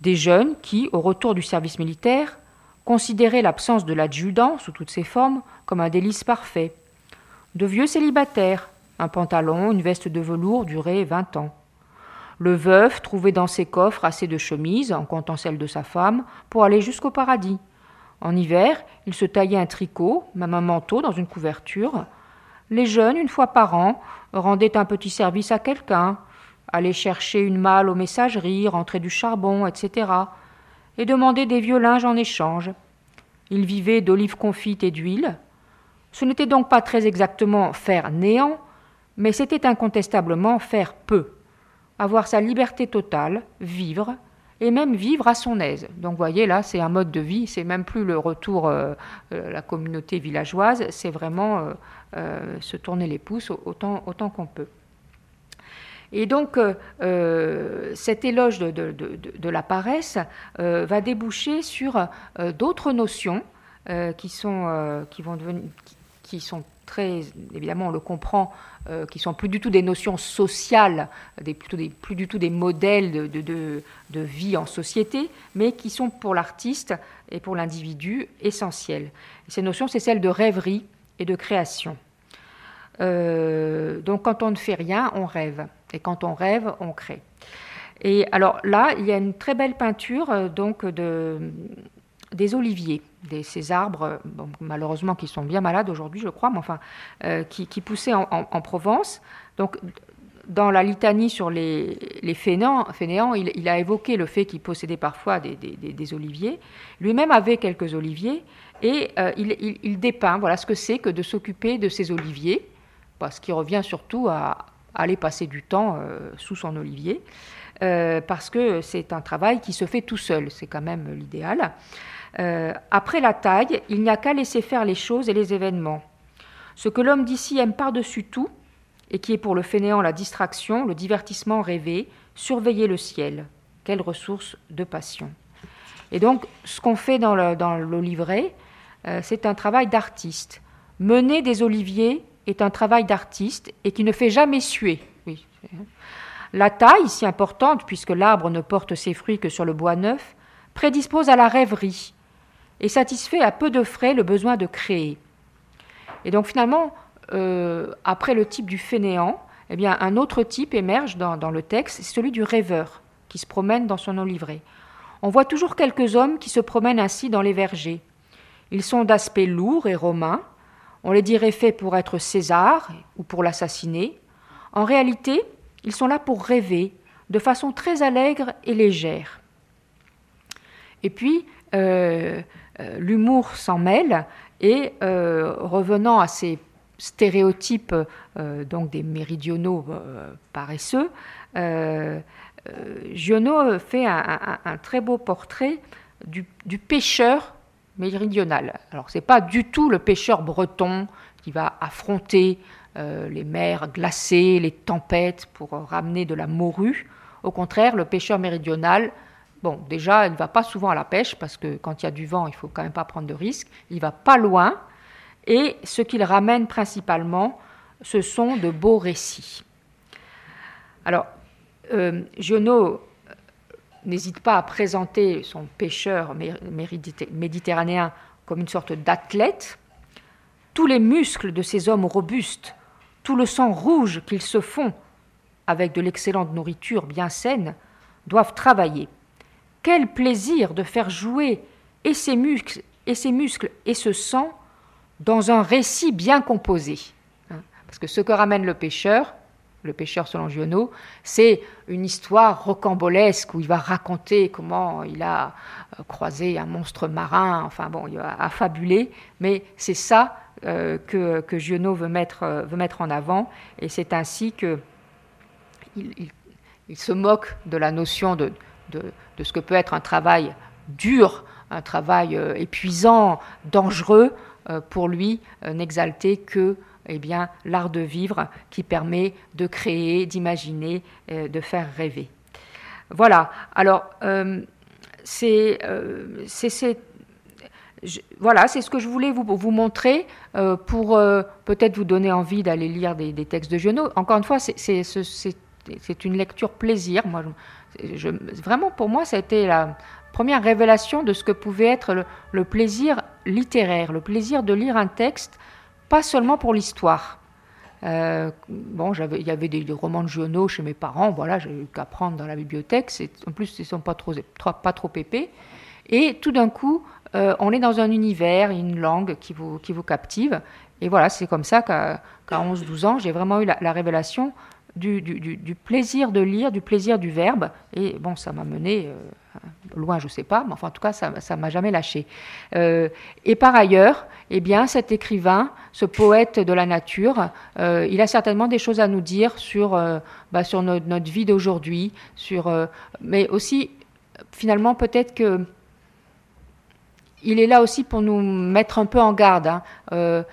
Des jeunes qui, au retour du service militaire, considéraient l'absence de l'adjudant, sous toutes ses formes, comme un délice parfait. De vieux célibataires un pantalon, une veste de velours durée vingt ans. Le veuf trouvait dans ses coffres assez de chemises, en comptant celle de sa femme, pour aller jusqu'au paradis. En hiver, il se taillait un tricot, même un manteau dans une couverture. Les jeunes, une fois par an, rendaient un petit service à quelqu'un, allaient chercher une malle aux messageries, rentrer du charbon, etc., et demandaient des vieux linges en échange. Ils vivaient d'olives confites et d'huile. Ce n'était donc pas très exactement faire néant, mais c'était incontestablement faire peu, avoir sa liberté totale, vivre, et même vivre à son aise. Donc vous voyez là, c'est un mode de vie, c'est même plus le retour euh, euh la communauté villageoise, c'est vraiment euh, se tourner les pouces autant, autant qu'on peut. Et donc, cet éloge de, la paresse va déboucher sur d'autres notions qui, vont devenir, qui sont évidemment, on le comprend, euh, qui sont plus du tout des notions sociales, des, plutôt des, plus du tout des modèles de, de, de, vie en société, mais qui sont pour l'artiste et pour l'individu essentielles. ces notions, c'est celle de rêverie et de création. Euh, donc quand on ne fait rien, on rêve. Et quand on rêve, on crée. Et alors là, il y a une très belle peinture euh, donc de, des oliviers, des, ces arbres, malheureusement qui sont bien malades aujourd'hui, je crois, mais enfin, euh, qui, poussaient en, Provence. Donc, dans la litanie sur les, les fainéants, il, a évoqué le fait qu'il possédait parfois des, oliviers. Lui-même avait quelques oliviers et euh, il, dépeint voilà, ce que c'est que de s'occuper de ces oliviers, parce qu'il revient surtout à, aller passer du temps euh, sous son olivier, parce que c'est un travail qui se fait tout seul, c'est quand même l'idéal. Euh, après la taille, il n'y a qu'à laisser faire les choses et les événements. Ce que l'homme d'ici aime par-dessus tout, et qui est pour le fainéant la distraction, le divertissement rêvé, surveiller le ciel. Quelle ressource de passion. Et donc, ce qu'on fait dans l'olivret, euh, c'est un travail d'artiste. Mener des oliviers est un travail d'artiste et qui ne fait jamais suer. La taille, si importante, puisque l'arbre ne porte ses fruits que sur le bois neuf, prédispose à la rêverie, et satisfait à peu de frais le besoin de créer. Et donc finalement, euh, après le type du fainéant, eh bien, un autre type émerge dans, le texte, c'est celui du rêveur, qui se promène dans son olivret. On voit toujours quelques hommes qui se promènent ainsi dans les vergers. Ils sont d'aspect lourd et romain, on les dirait faits pour être César ou pour l'assassiner. En réalité, ils sont là pour rêver, de façon très allègre et légère. Et puis, euh, l'humour s'en mêle et euh, revenant à ces stéréotypes euh, donc des méridionaux paresseux, Giono fait un, très beau portrait du, pêcheur méridional. Alors c'est pas du tout le pêcheur breton qui va affronter les mers glacées, les tempêtes pour ramener de la morue. Au contraire, le pêcheur méridional, bon, déjà, il ne va pas souvent à la pêche parce que quand il y a du vent, il faut quand même pas prendre de risques. Il va pas loin et ce qu'il ramène principalement, ce sont de beaux récits. Alors, euh, Giono euh, n'hésite pas à présenter son pêcheur méditerranéen comme une sorte d'athlète. Tous les muscles de ces hommes robustes, tout le sang rouge qu'ils se font avec de l'excellente nourriture bien saine, doivent travailler. Quel plaisir de faire jouer et ces muscles et, ce sang dans un récit bien composé. Hein. Parce que ce que ramène le pêcheur, le pêcheur selon Giono, c'est une histoire rocambolesque où il va raconter comment il a euh, croisé un monstre marin, enfin bon, il va affabuler, mais c'est ça euh, que, Giono veut mettre, euh, veut mettre en avant, et c'est ainsi que il, se moque de la notion de, ce que peut être un travail dur, un travail épuisant, dangereux, pour lui n'exalter que eh bien, l'art de vivre qui permet de créer, d'imaginer, euh, de faire rêver. Voilà. Alors, euh, c'est euh, voilà, c'est ce que je voulais vous, vous montrer pour peut-être vous donner envie d'aller lire des, textes de Giono. Encore une fois, c'est une lecture plaisir. Moi, je, vraiment, pour moi, ça a été la première révélation de ce que pouvait être le plaisir littéraire, le plaisir de lire un texte pas seulement pour l'histoire. Euh, bon, il y avait des, romans de Giono chez mes parents, voilà, j'ai eu qu'à prendre dans la bibliothèque. En plus, ils sont pas trop, épais. Et tout d'un coup, euh, on est dans un univers, une langue qui vous, qui vous captive. Et voilà, c'est comme ça qu'à 11-12 ans, j'ai vraiment eu la, révélation du, plaisir de lire, du plaisir du verbe. Et bon, ça m'a mené euh, loin, je ne sais pas, mais enfin, en tout cas, ça ne m'a jamais lâché. et par ailleurs, eh bien, cet écrivain, ce poète de la nature, euh, il a certainement des choses à nous dire sur, euh, bah, sur notre, vie d'aujourd'hui, euh, mais aussi, finalement, peut-être que il est là aussi pour nous mettre un peu en garde. Hein.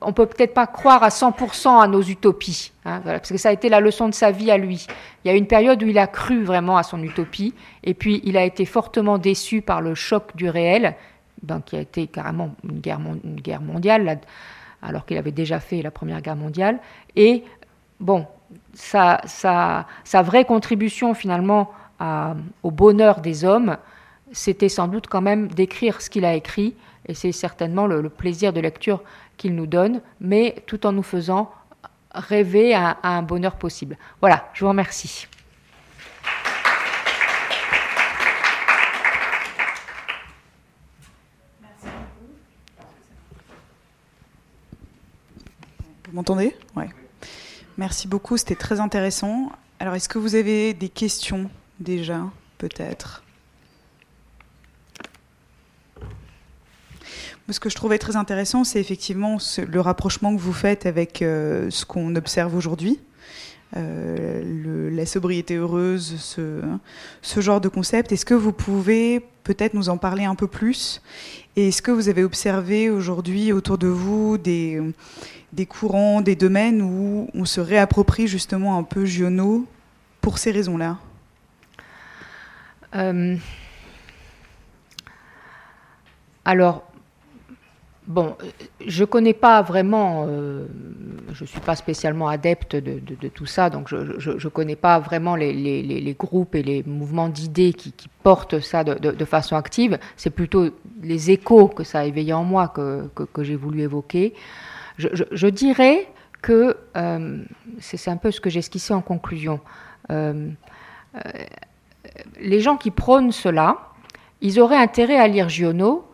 On peut peut-être pas croire à 100% à nos utopies, hein, parce que ça a été la leçon de sa vie à lui. Il y a une période où il a cru vraiment à son utopie, et puis il a été fortement déçu par le choc du réel, ben, qui a été carrément une guerre, mondiale, alors qu'il avait déjà fait la Première Guerre mondiale. Et bon, sa vraie contribution finalement au bonheur des hommes, c'était sans doute quand même d'écrire ce qu'il a écrit, et c'est certainement le, plaisir de lecture qu'il nous donne, mais tout en nous faisant rêver à un bonheur possible. Voilà, je vous remercie. Vous m'entendez? Oui. Merci beaucoup, c'était très intéressant. Alors, est-ce que vous avez des questions déjà, peut-être? Ce que je trouvais très intéressant, c'est effectivement le rapprochement que vous faites avec euh, ce qu'on observe aujourd'hui. Euh, la sobriété heureuse, ce, genre de concept. Est-ce que vous pouvez peut-être nous en parler un peu plus? Et est-ce que vous avez observé aujourd'hui autour de vous des, des courants, des domaines où on se réapproprie justement un peu Giono pour ces raisons-là? Euh, Alors, bon, je ne connais pas vraiment, euh, je ne suis pas spécialement adepte de, tout ça, donc je ne connais pas vraiment les, groupes et les mouvements d'idées qui, portent ça de, façon active. C'est plutôt les échos que ça a éveillé en moi que j'ai voulu évoquer je, dirais que, euh, c'est un peu ce que j'ai esquissé en conclusion, euh, euh, les gens qui prônent cela, ils auraient intérêt à lire Giono,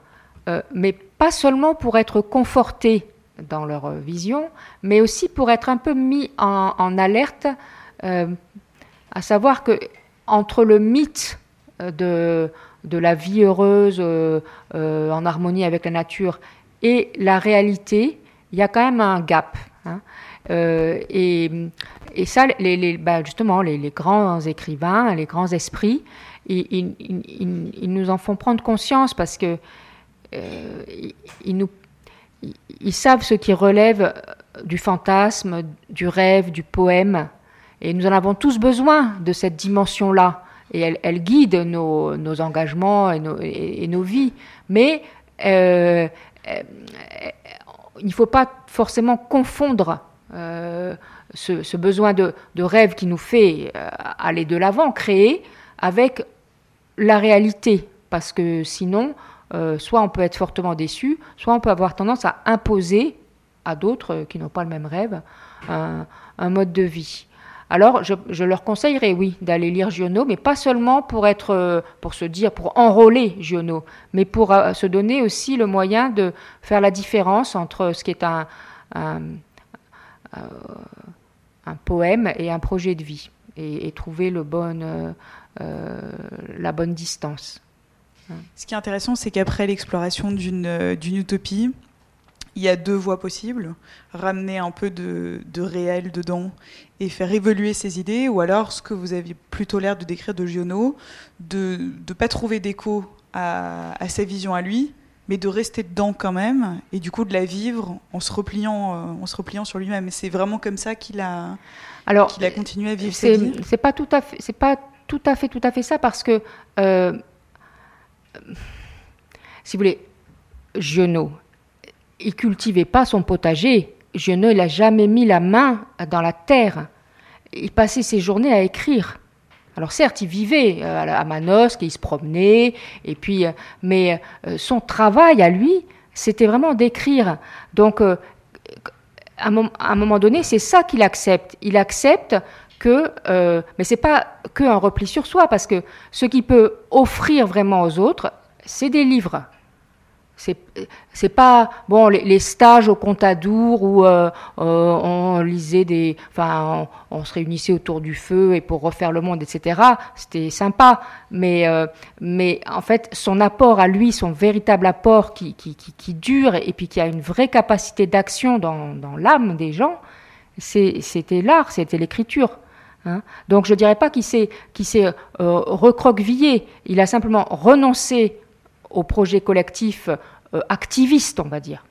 mais pas seulement pour être confortés dans leur vision, mais aussi pour être un peu mis en, alerte, à savoir que entre le mythe de, de la vie heureuse en harmonie avec la nature et la réalité, il y a quand même un gap. Hein. Euh, et, ça, bah, justement, les, grands écrivains, les grands esprits, ils, nous en font prendre conscience parce que euh, ils, savent ce qui relève du fantasme, du rêve, du poème. Et nous en avons tous besoin de cette dimension-là. Et elle, guide nos, engagements et nos, vies. Mais euh, euh, il ne faut pas forcément confondre euh, ce, besoin de, rêve qui nous fait aller de l'avant, créer, avec la réalité. Parce que sinon, soit on peut être fortement déçu, soit on peut avoir tendance à imposer à d'autres qui n'ont pas le même rêve un mode de vie. Alors, je, leur conseillerais, oui, d'aller lire Giono, mais pas seulement pour euh, se dire, pour enrôler Giono, mais pour euh, se donner aussi le moyen de faire la différence entre ce qui est un, euh, poème et un projet de vie, et, trouver la bonne distance. Ce qui est intéressant, c'est qu'après l'exploration d'une utopie, il y a deux voies possibles, ramener un peu de, réel dedans et faire évoluer ses idées, ou alors ce que vous aviez plutôt l'air de décrire de Giono, de ne pas trouver d'écho à, sa vision à lui, mais de rester dedans quand même, et du coup de la vivre en se repliant, euh, en se repliant sur lui-même. C'est vraiment comme ça qu'il a, qu'il a continué à vivre sa vie. C'est pas tout à fait, c'est pas tout à fait, tout à fait ça, parce que euh, si vous voulez, Giono, il cultivait pas son potager. Je ne l'ai jamais mis la main dans la terre. Il passait ses journées à écrire. Alors certes, il vivait euh, à Manosque, il se promenait, et puis, euh, mais euh, son travail à lui, c'était vraiment d'écrire. Donc, à un moment donné, c'est ça qu'il accepte. Il accepte que, mais c'est pas que un repli sur soi, parce que ce qu'il peut offrir vraiment aux autres, c'est des livres. C'est c'est pas bon les, stages au Contadour où euh, euh, on lisait des enfin on, se réunissait autour du feu et pour refaire le monde etc c'était sympa. Mais euh, mais en fait son apport à lui son véritable apport qui qui, qui, dure et puis qui a une vraie capacité d'action dans, dans l'âme des gens c'était l'art c'était l'écriture hein. donc je dirais pas qu'il s'est s'est recroquevillé il a simplement renoncé au projet collectif euh, activiste, on va dire,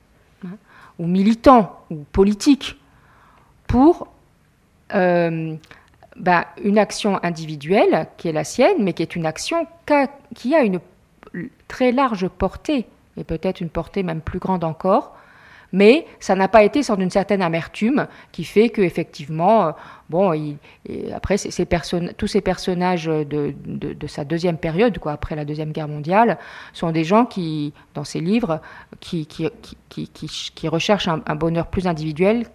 hein, ou militant, ou politique, pour euh, ben, une action individuelle qui est la sienne, mais qui est une action qui a une très large portée, et peut-être une portée même plus grande encore, mais ça n'a pas été sans une certaine amertume qui fait que effectivement, bon, après tous ces personnages de, sa deuxième période, après la deuxième guerre mondiale, sont des gens qui, dans ces livres, qui, recherchent un, un, bonheur plus individuel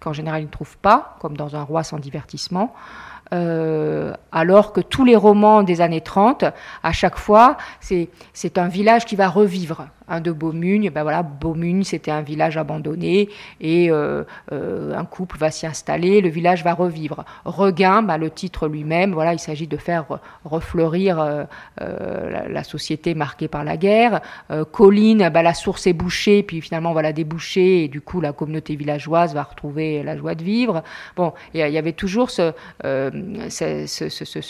qu'en général ils ne trouvent pas, comme dans Un roi sans divertissement. Euh, alors que tous les romans des années 30, à chaque fois, c'est un village qui va revivre. Un de Beaumugne, ben voilà, Beaumugne, c'était un village abandonné et euh, euh, un couple va s'y installer, le village va revivre. Regain, ben, le titre lui-même, voilà, il s'agit de faire refleurir la, société marquée par la guerre. Colline, ben, la source est bouchée, puis finalement la déboucher et du coup la communauté villageoise va retrouver la joie de vivre. Bon, il y, avait toujours ce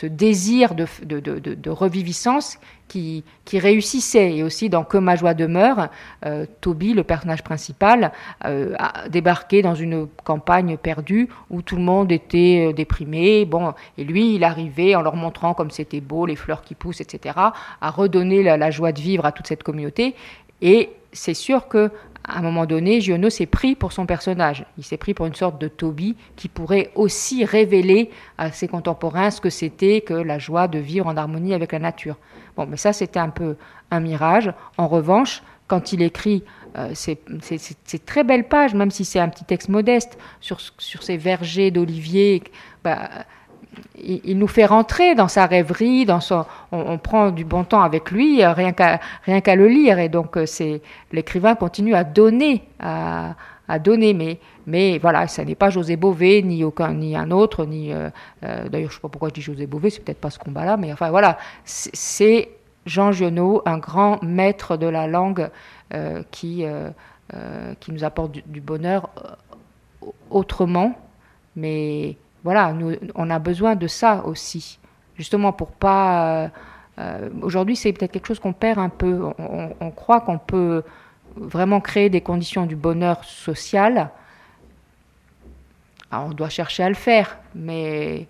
désir de, reviviscence qui, réussissait. Et aussi dans Que ma joie demeure, euh, Toby, le personnage principal, euh, a débarqué dans une campagne perdue où tout le monde était euh, déprimé. Bon, et lui, il arrivait en leur montrant comme c'était beau, les fleurs qui poussent, etc., à redonner la, la joie de vivre à toute cette communauté. Et c'est sûr que à un moment donné, Giono s'est pris pour son personnage. Il s'est pris pour une sorte de Toby qui pourrait aussi révéler à ses contemporains ce que c'était que la joie de vivre en harmonie avec la nature. Bon, mais ça, c'était un peu un mirage. En revanche, quand il écrit euh, ces, très belles pages, même si c'est un petit texte modeste, sur, sur ces vergers d'oliviers, bah, il, nous fait rentrer dans sa rêverie, dans son, on, prend du bon temps avec lui, euh, rien qu'à le lire, et donc euh, c'est l'écrivain continue à donner, à, donner, mais mais voilà, ça n'est pas José Bové ni aucun ni un autre, ni euh, d'ailleurs je sais pas pourquoi je dis José Bové, c'est peut-être pas ce combat-là, mais enfin voilà, c'est Jean Giono, un grand maître de la langue qui qui nous apporte du bonheur autrement, mais voilà, on a besoin de ça aussi, justement pour pas. Euh, euh, aujourd'hui, c'est peut-être quelque chose qu'on perd un peu. On, croit qu'on peut vraiment créer des conditions du bonheur social, on doit chercher à le faire, mais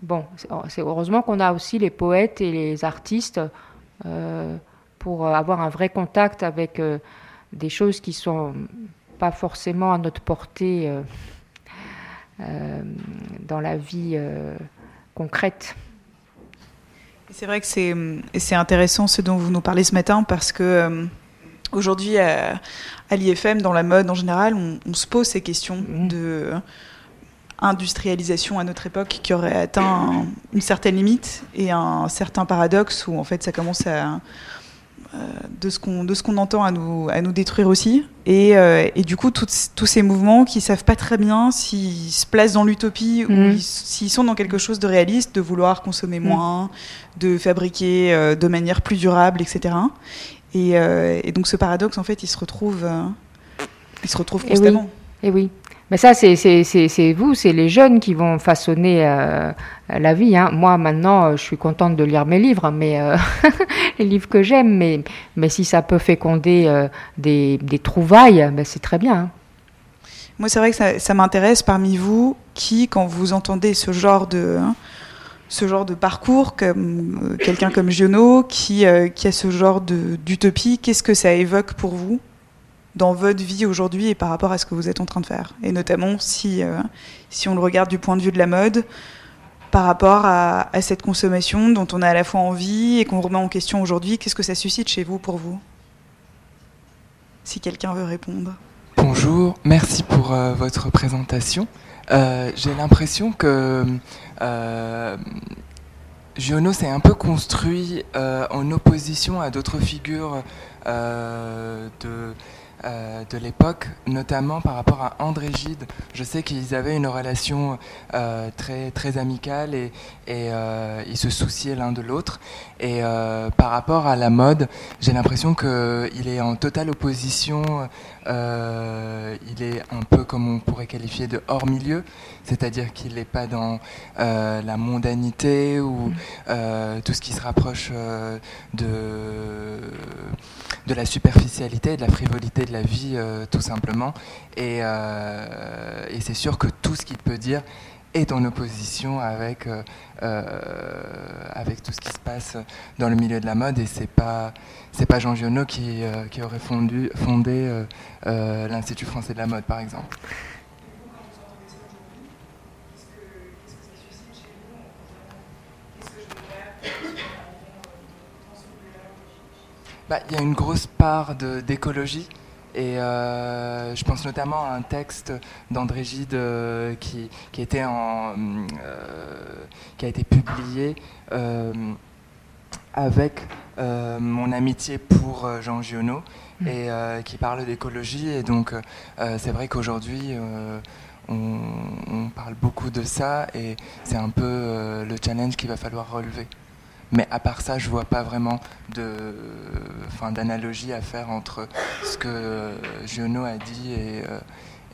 bon, c'est heureusement qu'on a aussi les poètes et les artistes euh, pour avoir un vrai contact avec des choses qui sont pas forcément à notre portée dans la vie concrète. C'est vrai que c'est intéressant ce dont vous nous parlez ce matin parce que aujourd'hui à, l'IFM, dans la mode en général, on, se pose ces questions mmh. de industrialisation à notre époque qui aurait atteint une certaine limite et un certain paradoxe où en fait ça commence à euh, de ce qu'on de ce qu'on entend à nous à nous détruire aussi et, euh, et du coup tous ces mouvements qui savent pas très bien s'ils se placent dans l'utopie ou mhm. s'ils sont dans quelque chose de réaliste de vouloir consommer mhm. moins de fabriquer euh, de manière plus durable etc et, et, donc ce paradoxe en fait il se retrouve il se retrouve constamment et oui. Mais ça, c'est vous, c'est les jeunes qui vont façonner euh, la vie. Hein. Moi, maintenant, euh, je suis contente de lire mes livres, mais euh, les livres que j'aime. Mais, mais si ça peut féconder des, trouvailles, ben, c'est très bien. Hein. Moi, c'est vrai que ça, ça m'intéresse parmi vous qui, quand vous entendez ce genre de, hein, ce genre de parcours, comme quelqu'un comme Giono, qui, qui a ce genre d'utopie, qu'est-ce que ça évoque pour vous? Dans votre vie aujourd'hui et par rapport à ce que vous êtes en train de faire. Et notamment si, euh, si on le regarde du point de vue de la mode, par rapport à, cette consommation dont on a à la fois envie et qu'on remet en question aujourd'hui, qu'est-ce que ça suscite chez vous pour vous? Si quelqu'un veut répondre. Bonjour, merci pour euh, votre présentation. Euh, j'ai l'impression que Giono s'est un peu construit en opposition à d'autres figures de euh, de l'époque, notamment par rapport à André Gide. Je sais qu'ils avaient une relation euh, très, très amicale et, et euh, ils se souciaient l'un de l'autre. Et par rapport à la mode, j'ai l'impression qu'il est en totale opposition. il est un peu comme on pourrait qualifier de hors milieu, c'est-à-dire qu'il n'est pas dans la mondanité ou tout ce qui se rapproche de, de la superficialité et de la frivolité de la vie, euh, tout simplement. Euh, et, c'est sûr que tout ce qu'il peut dire est en opposition avec, euh, avec tout ce qui se passe dans le milieu de la mode. Et c'est pas c'est pas Jean Giono qui, qui aurait fondu, fondé l'Institut français de la mode, par exemple. Bah, il y a une grosse part d'écologie. Et euh, je pense notamment à un texte d'André Gide euh, qui, qui, était en, euh, qui a été publié avec mon amitié pour Jean Giono mmh. et qui parle d'écologie. Et donc, c'est vrai qu'aujourd'hui, on, on, parle beaucoup de ça et c'est un peu le challenge qu'il va falloir relever. Mais à part ça, je vois pas vraiment d'analogie à faire entre ce que Giono a dit et, euh,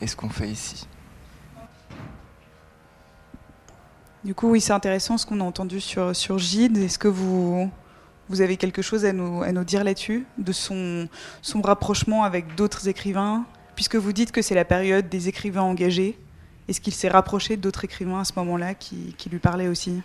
et ce qu'on fait ici. Du coup, oui, c'est intéressant ce qu'on a entendu sur, sur Gide. Est-ce que vous, vous avez quelque chose à nous, à nous dire là-dessus, de son, son rapprochement avec d'autres écrivains? Puisque vous dites que c'est la période des écrivains engagés, est-ce qu'il s'est rapproché d'autres écrivains à ce moment-là qui, qui lui parlaient aussi?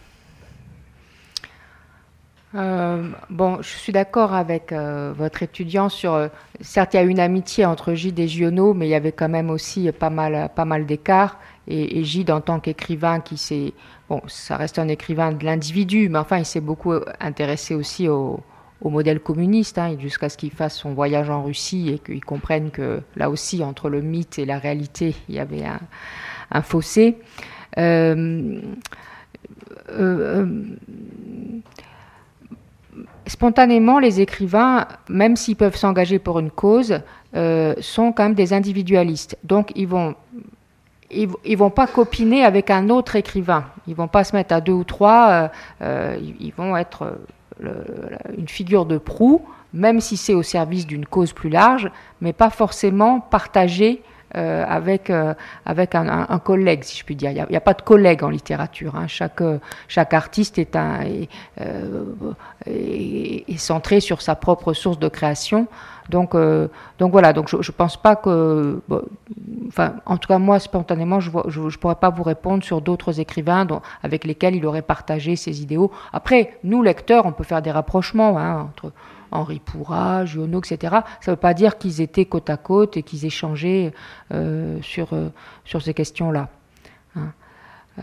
Euh, bon, je suis d'accord avec euh, votre étudiant sur. Euh, certes, il y a une amitié entre Gide et Giono, mais il y avait quand même aussi pas mal, pas mal d'écarts. Et, Gide, en tant qu'écrivain, qui s'est. Bon, ça reste un écrivain de l'individu, mais enfin, il s'est beaucoup intéressé aussi au, modèle communiste, hein, jusqu'à ce qu'il fasse son voyage en Russie et qu'il comprenne que là aussi, entre le mythe et la réalité, il y avait un, un fossé. Spontanément, les écrivains, même s'ils peuvent s'engager pour une cause, euh, sont quand même des individualistes. Donc, ils vont ils, vont pas copiner avec un autre écrivain. Ils vont pas se mettre à deux ou trois. Euh, euh, ils, vont être une figure de proue, même si c'est au service d'une cause plus large, mais pas forcément partager euh, avec, euh, avec un, collègue, si je puis dire. Il n'y a, pas de collègue en littérature. Hein. Chaque, chaque artiste est, centré sur sa propre source de création. Donc, donc voilà, donc je ne pense pas que. en tout cas, moi, spontanément, je ne pourrais pas vous répondre sur d'autres écrivains avec lesquels il aurait partagé ses idéaux. Après, nous, lecteurs, on peut faire des rapprochements hein, entre Henri Pourra, Giono, etc. Ça ne veut pas dire qu'ils étaient côte à côte et qu'ils échangeaient euh, sur, euh, sur ces questions-là. Hein.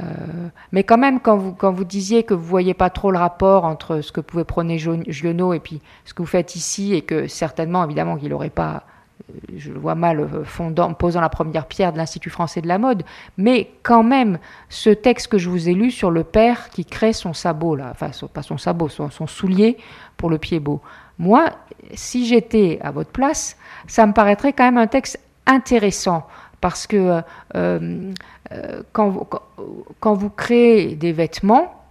Euh, mais quand même, quand vous, quand vous disiez que vous ne voyez pas trop le rapport entre ce que pouvait prôner Giono et puis ce que vous faites ici, et que certainement, évidemment, qu'il n'aurait pas je le vois mal fondant, posant la première pierre de l'Institut français de la mode, mais quand même, ce texte que je vous ai lu sur le père qui crée son sabot, là, enfin, pas son sabot, son, son soulier pour le pied beau. Moi, si j'étais à votre place, ça me paraîtrait quand même un texte intéressant parce que euh, euh, quand, vous, créez des vêtements,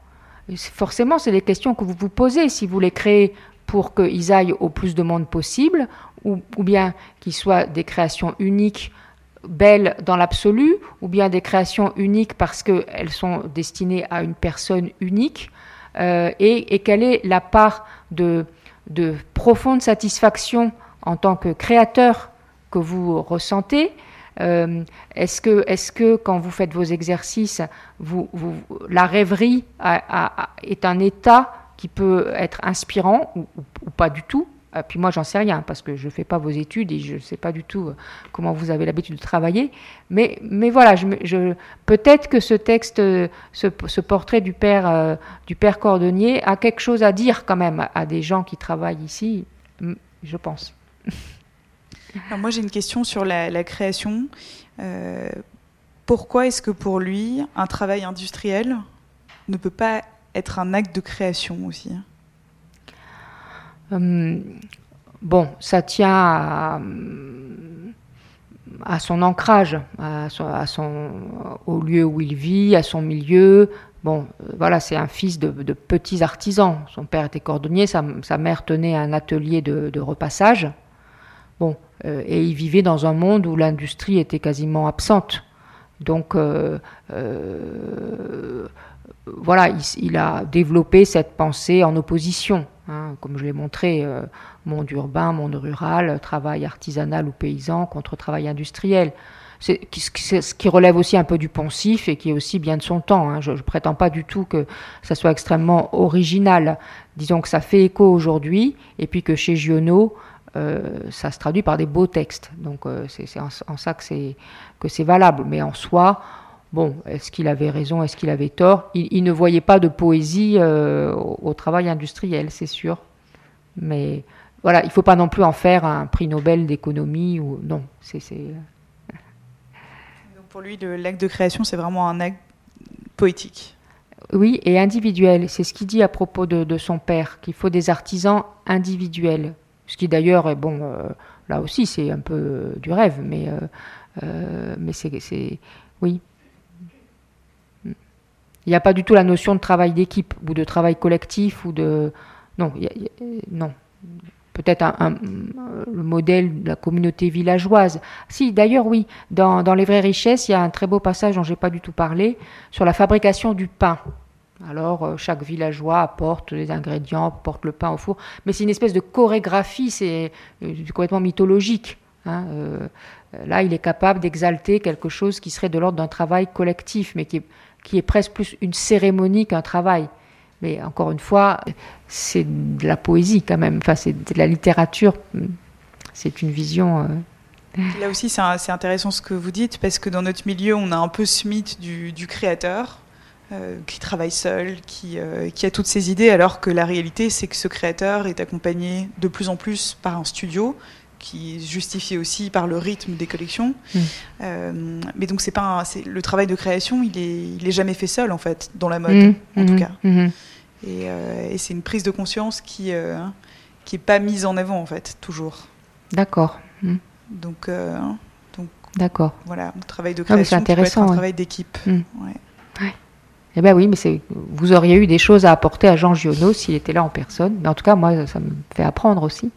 forcément, c'est des questions que vous vous posez. Si vous les créez pour qu'ils aillent au plus de monde possible, ou, bien qu'ils soient des créations uniques, belles dans l'absolu, ou bien des créations uniques parce qu'elles sont destinées à une personne unique, euh, et, quelle est la part de de profonde satisfaction en tant que créateur que vous ressentez. Euh, Est-ce que, est que, quand vous faites vos exercices, la rêverie est un état qui peut être inspirant ou pas du tout? Ah, puis moi, j'en sais rien parce que je ne fais pas vos études et je ne sais pas du tout euh, comment vous avez l'habitude de travailler. Mais, mais voilà, peut-être que ce texte, euh, ce, portrait du père, euh, du père cordonnier a quelque chose à dire quand même à, des gens qui travaillent ici, je pense. moi, j'ai une question sur la, création. pourquoi est-ce que pour lui, un travail industriel ne peut pas être un acte de création aussi? Bon, ça tient à, son ancrage, à son, au lieu où il vit, à son milieu. Bon, euh, voilà, c'est un fils de, petits artisans. Son père était cordonnier, sa, mère tenait un atelier de, repassage. Bon, euh, et il vivait dans un monde où l'industrie était quasiment absente. Donc, voilà, il, a développé cette pensée en opposition. Hein, comme je l'ai montré, euh, monde urbain, monde rural, travail artisanal ou paysan contre travail industriel. C'est ce qui relève aussi un peu du poncif et qui est aussi bien de son temps. Hein. Je ne prétends pas du tout que ça soit extrêmement original. Disons que ça fait écho aujourd'hui et puis que chez Giono, euh, ça se traduit par des beaux textes. Donc euh, c'est en, ça que c'est valable. Mais en soi, Bon, est-ce qu'il avait raison, est-ce qu'il avait tort? Il, ne voyait pas de poésie euh, au, travail industriel, c'est sûr. Mais voilà, il ne faut pas non plus en faire un prix Nobel d'économie ou non. C'est, pour lui, l'acte de création, c'est vraiment un acte poétique. Oui, et individuel. C'est ce qu'il dit à propos de, son père, qu'il faut des artisans individuels. Ce qui d'ailleurs est bon, euh, là aussi c'est un peu du rêve, mais, euh, mais c'est, oui. Il n'y a pas du tout la notion de travail d'équipe ou de travail collectif ou de non, non. Peut-être un, le modèle de la communauté villageoise. Si, d'ailleurs, oui, dans, Les vraies richesses, il y a un très beau passage dont je n'ai pas du tout parlé sur la fabrication du pain. Alors, euh, chaque villageois apporte les ingrédients, apporte le pain au four, mais c'est une espèce de chorégraphie, c'est euh, complètement mythologique. Hein, euh, là, il est capable d'exalter quelque chose qui serait de l'ordre d'un travail collectif, mais qui qui est presque plus une cérémonie qu'un travail. Mais encore une fois, c'est de la poésie quand même, enfin, c'est de la littérature, c'est une vision. Euh, Là aussi, c'est intéressant ce que vous dites, parce que dans notre milieu, on a un peu ce mythe du, créateur, euh, qui travaille seul, euh, qui, a toutes ses idées, alors que la réalité, c'est que ce créateur est accompagné de plus en plus par un studio qui est justifié aussi par le rythme des collections. Mm. Euh, mais donc c'est pas le travail de création, il est, il est jamais fait seul en fait dans la mode, mm. en tout mm-hmm. cas. Mm-hmm. Euh, et, c'est une prise de conscience qui euh, qui est pas mise en avant en fait toujours. D'accord. Mm. Donc donc. D'accord. Voilà, le travail de création, c'est intéressant, un travail d'équipe. Ouais. Ouais. Eh ben oui, mais c'est vous auriez eu des choses à apporter à Jean Giono s'il était là en personne. Mais en tout cas, moi, ça me fait apprendre aussi.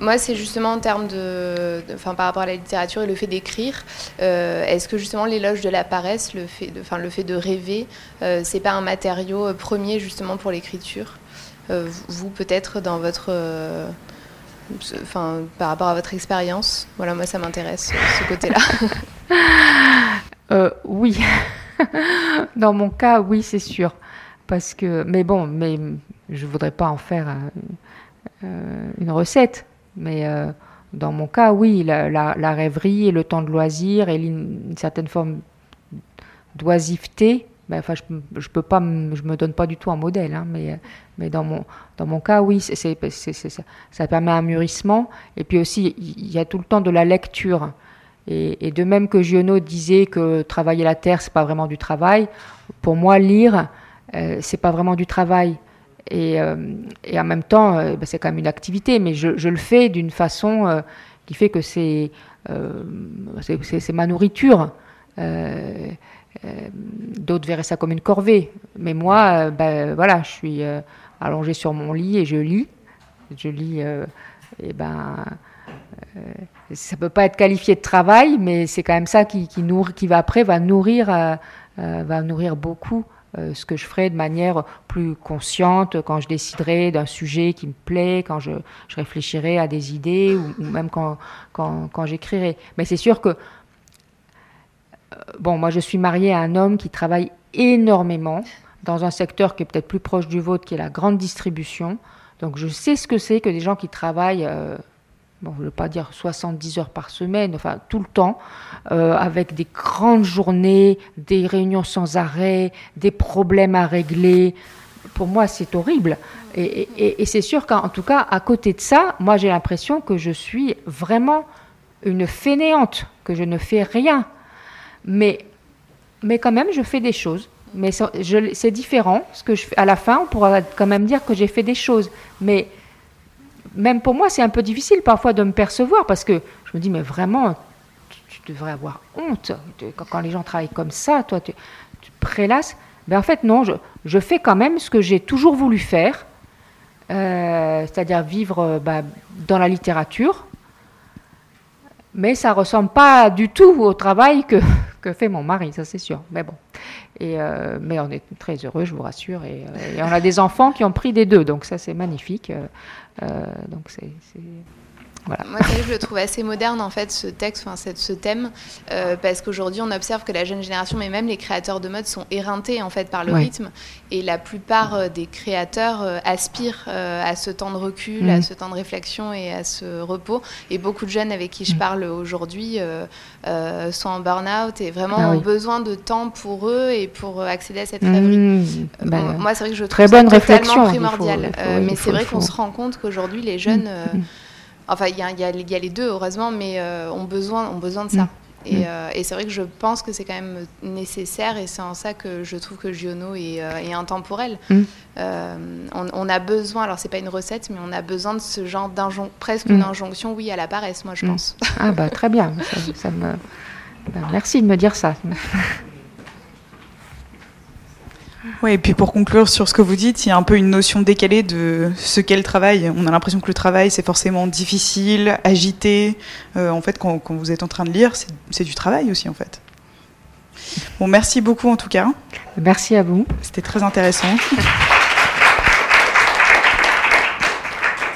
Moi, c'est justement en termes de, enfin, par rapport à la littérature et le fait d'écrire. Euh, est-ce que justement l'éloge de la paresse, le fait de, le fait de rêver, euh, c'est pas un matériau euh, premier justement pour l'écriture? Vous, peut-être dans votre, enfin, par rapport à votre expérience? Voilà, moi, ça m'intéresse ce côté-là. oui, dans mon cas, oui, c'est sûr. Parce que, mais bon, mais je voudrais pas en faire une recette. Mais euh, dans mon cas, oui, la, rêverie et le temps de loisir et une, certaine forme d'oisiveté. Ben, enfin, je, je peux pas, je me donne pas du tout un modèle, hein, mais, mais dans mon dans mon cas, oui, ça permet un mûrissement. Et puis aussi, il y a tout le temps de la lecture. Et, de même que Giono disait que travailler la terre, c'est pas vraiment du travail. Pour moi, lire, euh, c'est pas vraiment du travail. Et, euh, et, en même temps, euh, ben, c'est quand même une activité, mais je, le fais d'une façon euh, qui fait que c'est ma nourriture. D'autres verraient ça comme une corvée, mais moi, ben, voilà, je suis allongée sur mon lit et je lis. Je lis, et ben, ça peut pas être qualifié de travail, mais c'est quand même ça qui, va après va nourrir, va nourrir beaucoup euh, ce que je ferai de manière plus consciente quand je déciderai d'un sujet qui me plaît, quand je, je réfléchirai à des idées ou, même quand, quand, quand j'écrirai. Mais c'est sûr que, euh, bon, moi je suis mariée à un homme qui travaille énormément dans un secteur qui est peut-être plus proche du vôtre, qui est la grande distribution. Donc je sais ce que c'est que des gens qui travaillent euh, bon, je ne veux pas dire 70 heures par semaine, enfin tout le temps, euh, avec des grandes journées, des réunions sans arrêt, des problèmes à régler. Pour moi, c'est horrible. Et, et c'est sûr qu'en tout cas, à côté de ça, moi j'ai l'impression que je suis vraiment une fainéante, que je ne fais rien. Mais, mais quand même, je fais des choses. Mais c'est différent. Ce que à la fin, on pourra quand même dire que j'ai fait des choses. Mais même pour moi, c'est un peu difficile parfois de me percevoir parce que je me dis, mais vraiment, tu, devrais avoir honte. Quand, les gens travaillent comme ça, toi, tu, tu prélasses. Mais en fait, non, je, fais quand même ce que j'ai toujours voulu faire, euh, c'est-à-dire vivre euh, bah, dans la littérature. Mais ça ressemble pas du tout au travail que, fait mon mari, ça c'est sûr. Mais bon. Euh, mais on est très heureux, je vous rassure. Et, on a des enfants qui ont pris des deux, donc ça c'est magnifique. Euh, donc c'est moi, je le trouve assez moderne, en fait, ce texte, enfin, ce thème, euh, parce qu'aujourd'hui, on observe que la jeune génération, mais même les créateurs de mode, sont éreintés, en fait, par le rythme. Et la plupart euh, des créateurs euh, aspirent à ce temps de recul, à mm. ce temps de réflexion et à ce repos. Et beaucoup de jeunes avec qui je mm. parle aujourd'hui sont en burn-out et vraiment ah ont besoin de temps pour eux et pour accéder à cette rêverie. Mm. Bah, moi, c'est vrai que je trouve très bonne ça totalement primordial. mais c'est vrai qu'on se rend compte qu'aujourd'hui, les jeunes Enfin, il y, y, y a, les deux, heureusement, mais euh, ont, besoin, ont besoin de ça. Mm. Et, mm. euh, et c'est vrai que je pense que c'est quand même nécessaire et c'est en ça que je trouve que Giono est, euh, est intemporel. Mm. On, on, a besoin, alors c'est pas une recette, mais on a besoin de ce genre d'injonction, presque une injonction, oui, à la paresse, moi je pense. Ah bah très bien, ça, me... Ben, merci de me dire ça. Oui, et puis pour conclure sur ce que vous dites, il y a un peu une notion décalée de ce qu'est le travail. On a l'impression que le travail, c'est forcément difficile, agité. Euh, en fait, quand, quand, vous êtes en train de lire, c'est du travail aussi, en fait. Bon, merci beaucoup en tout cas. Merci à vous. C'était très intéressant.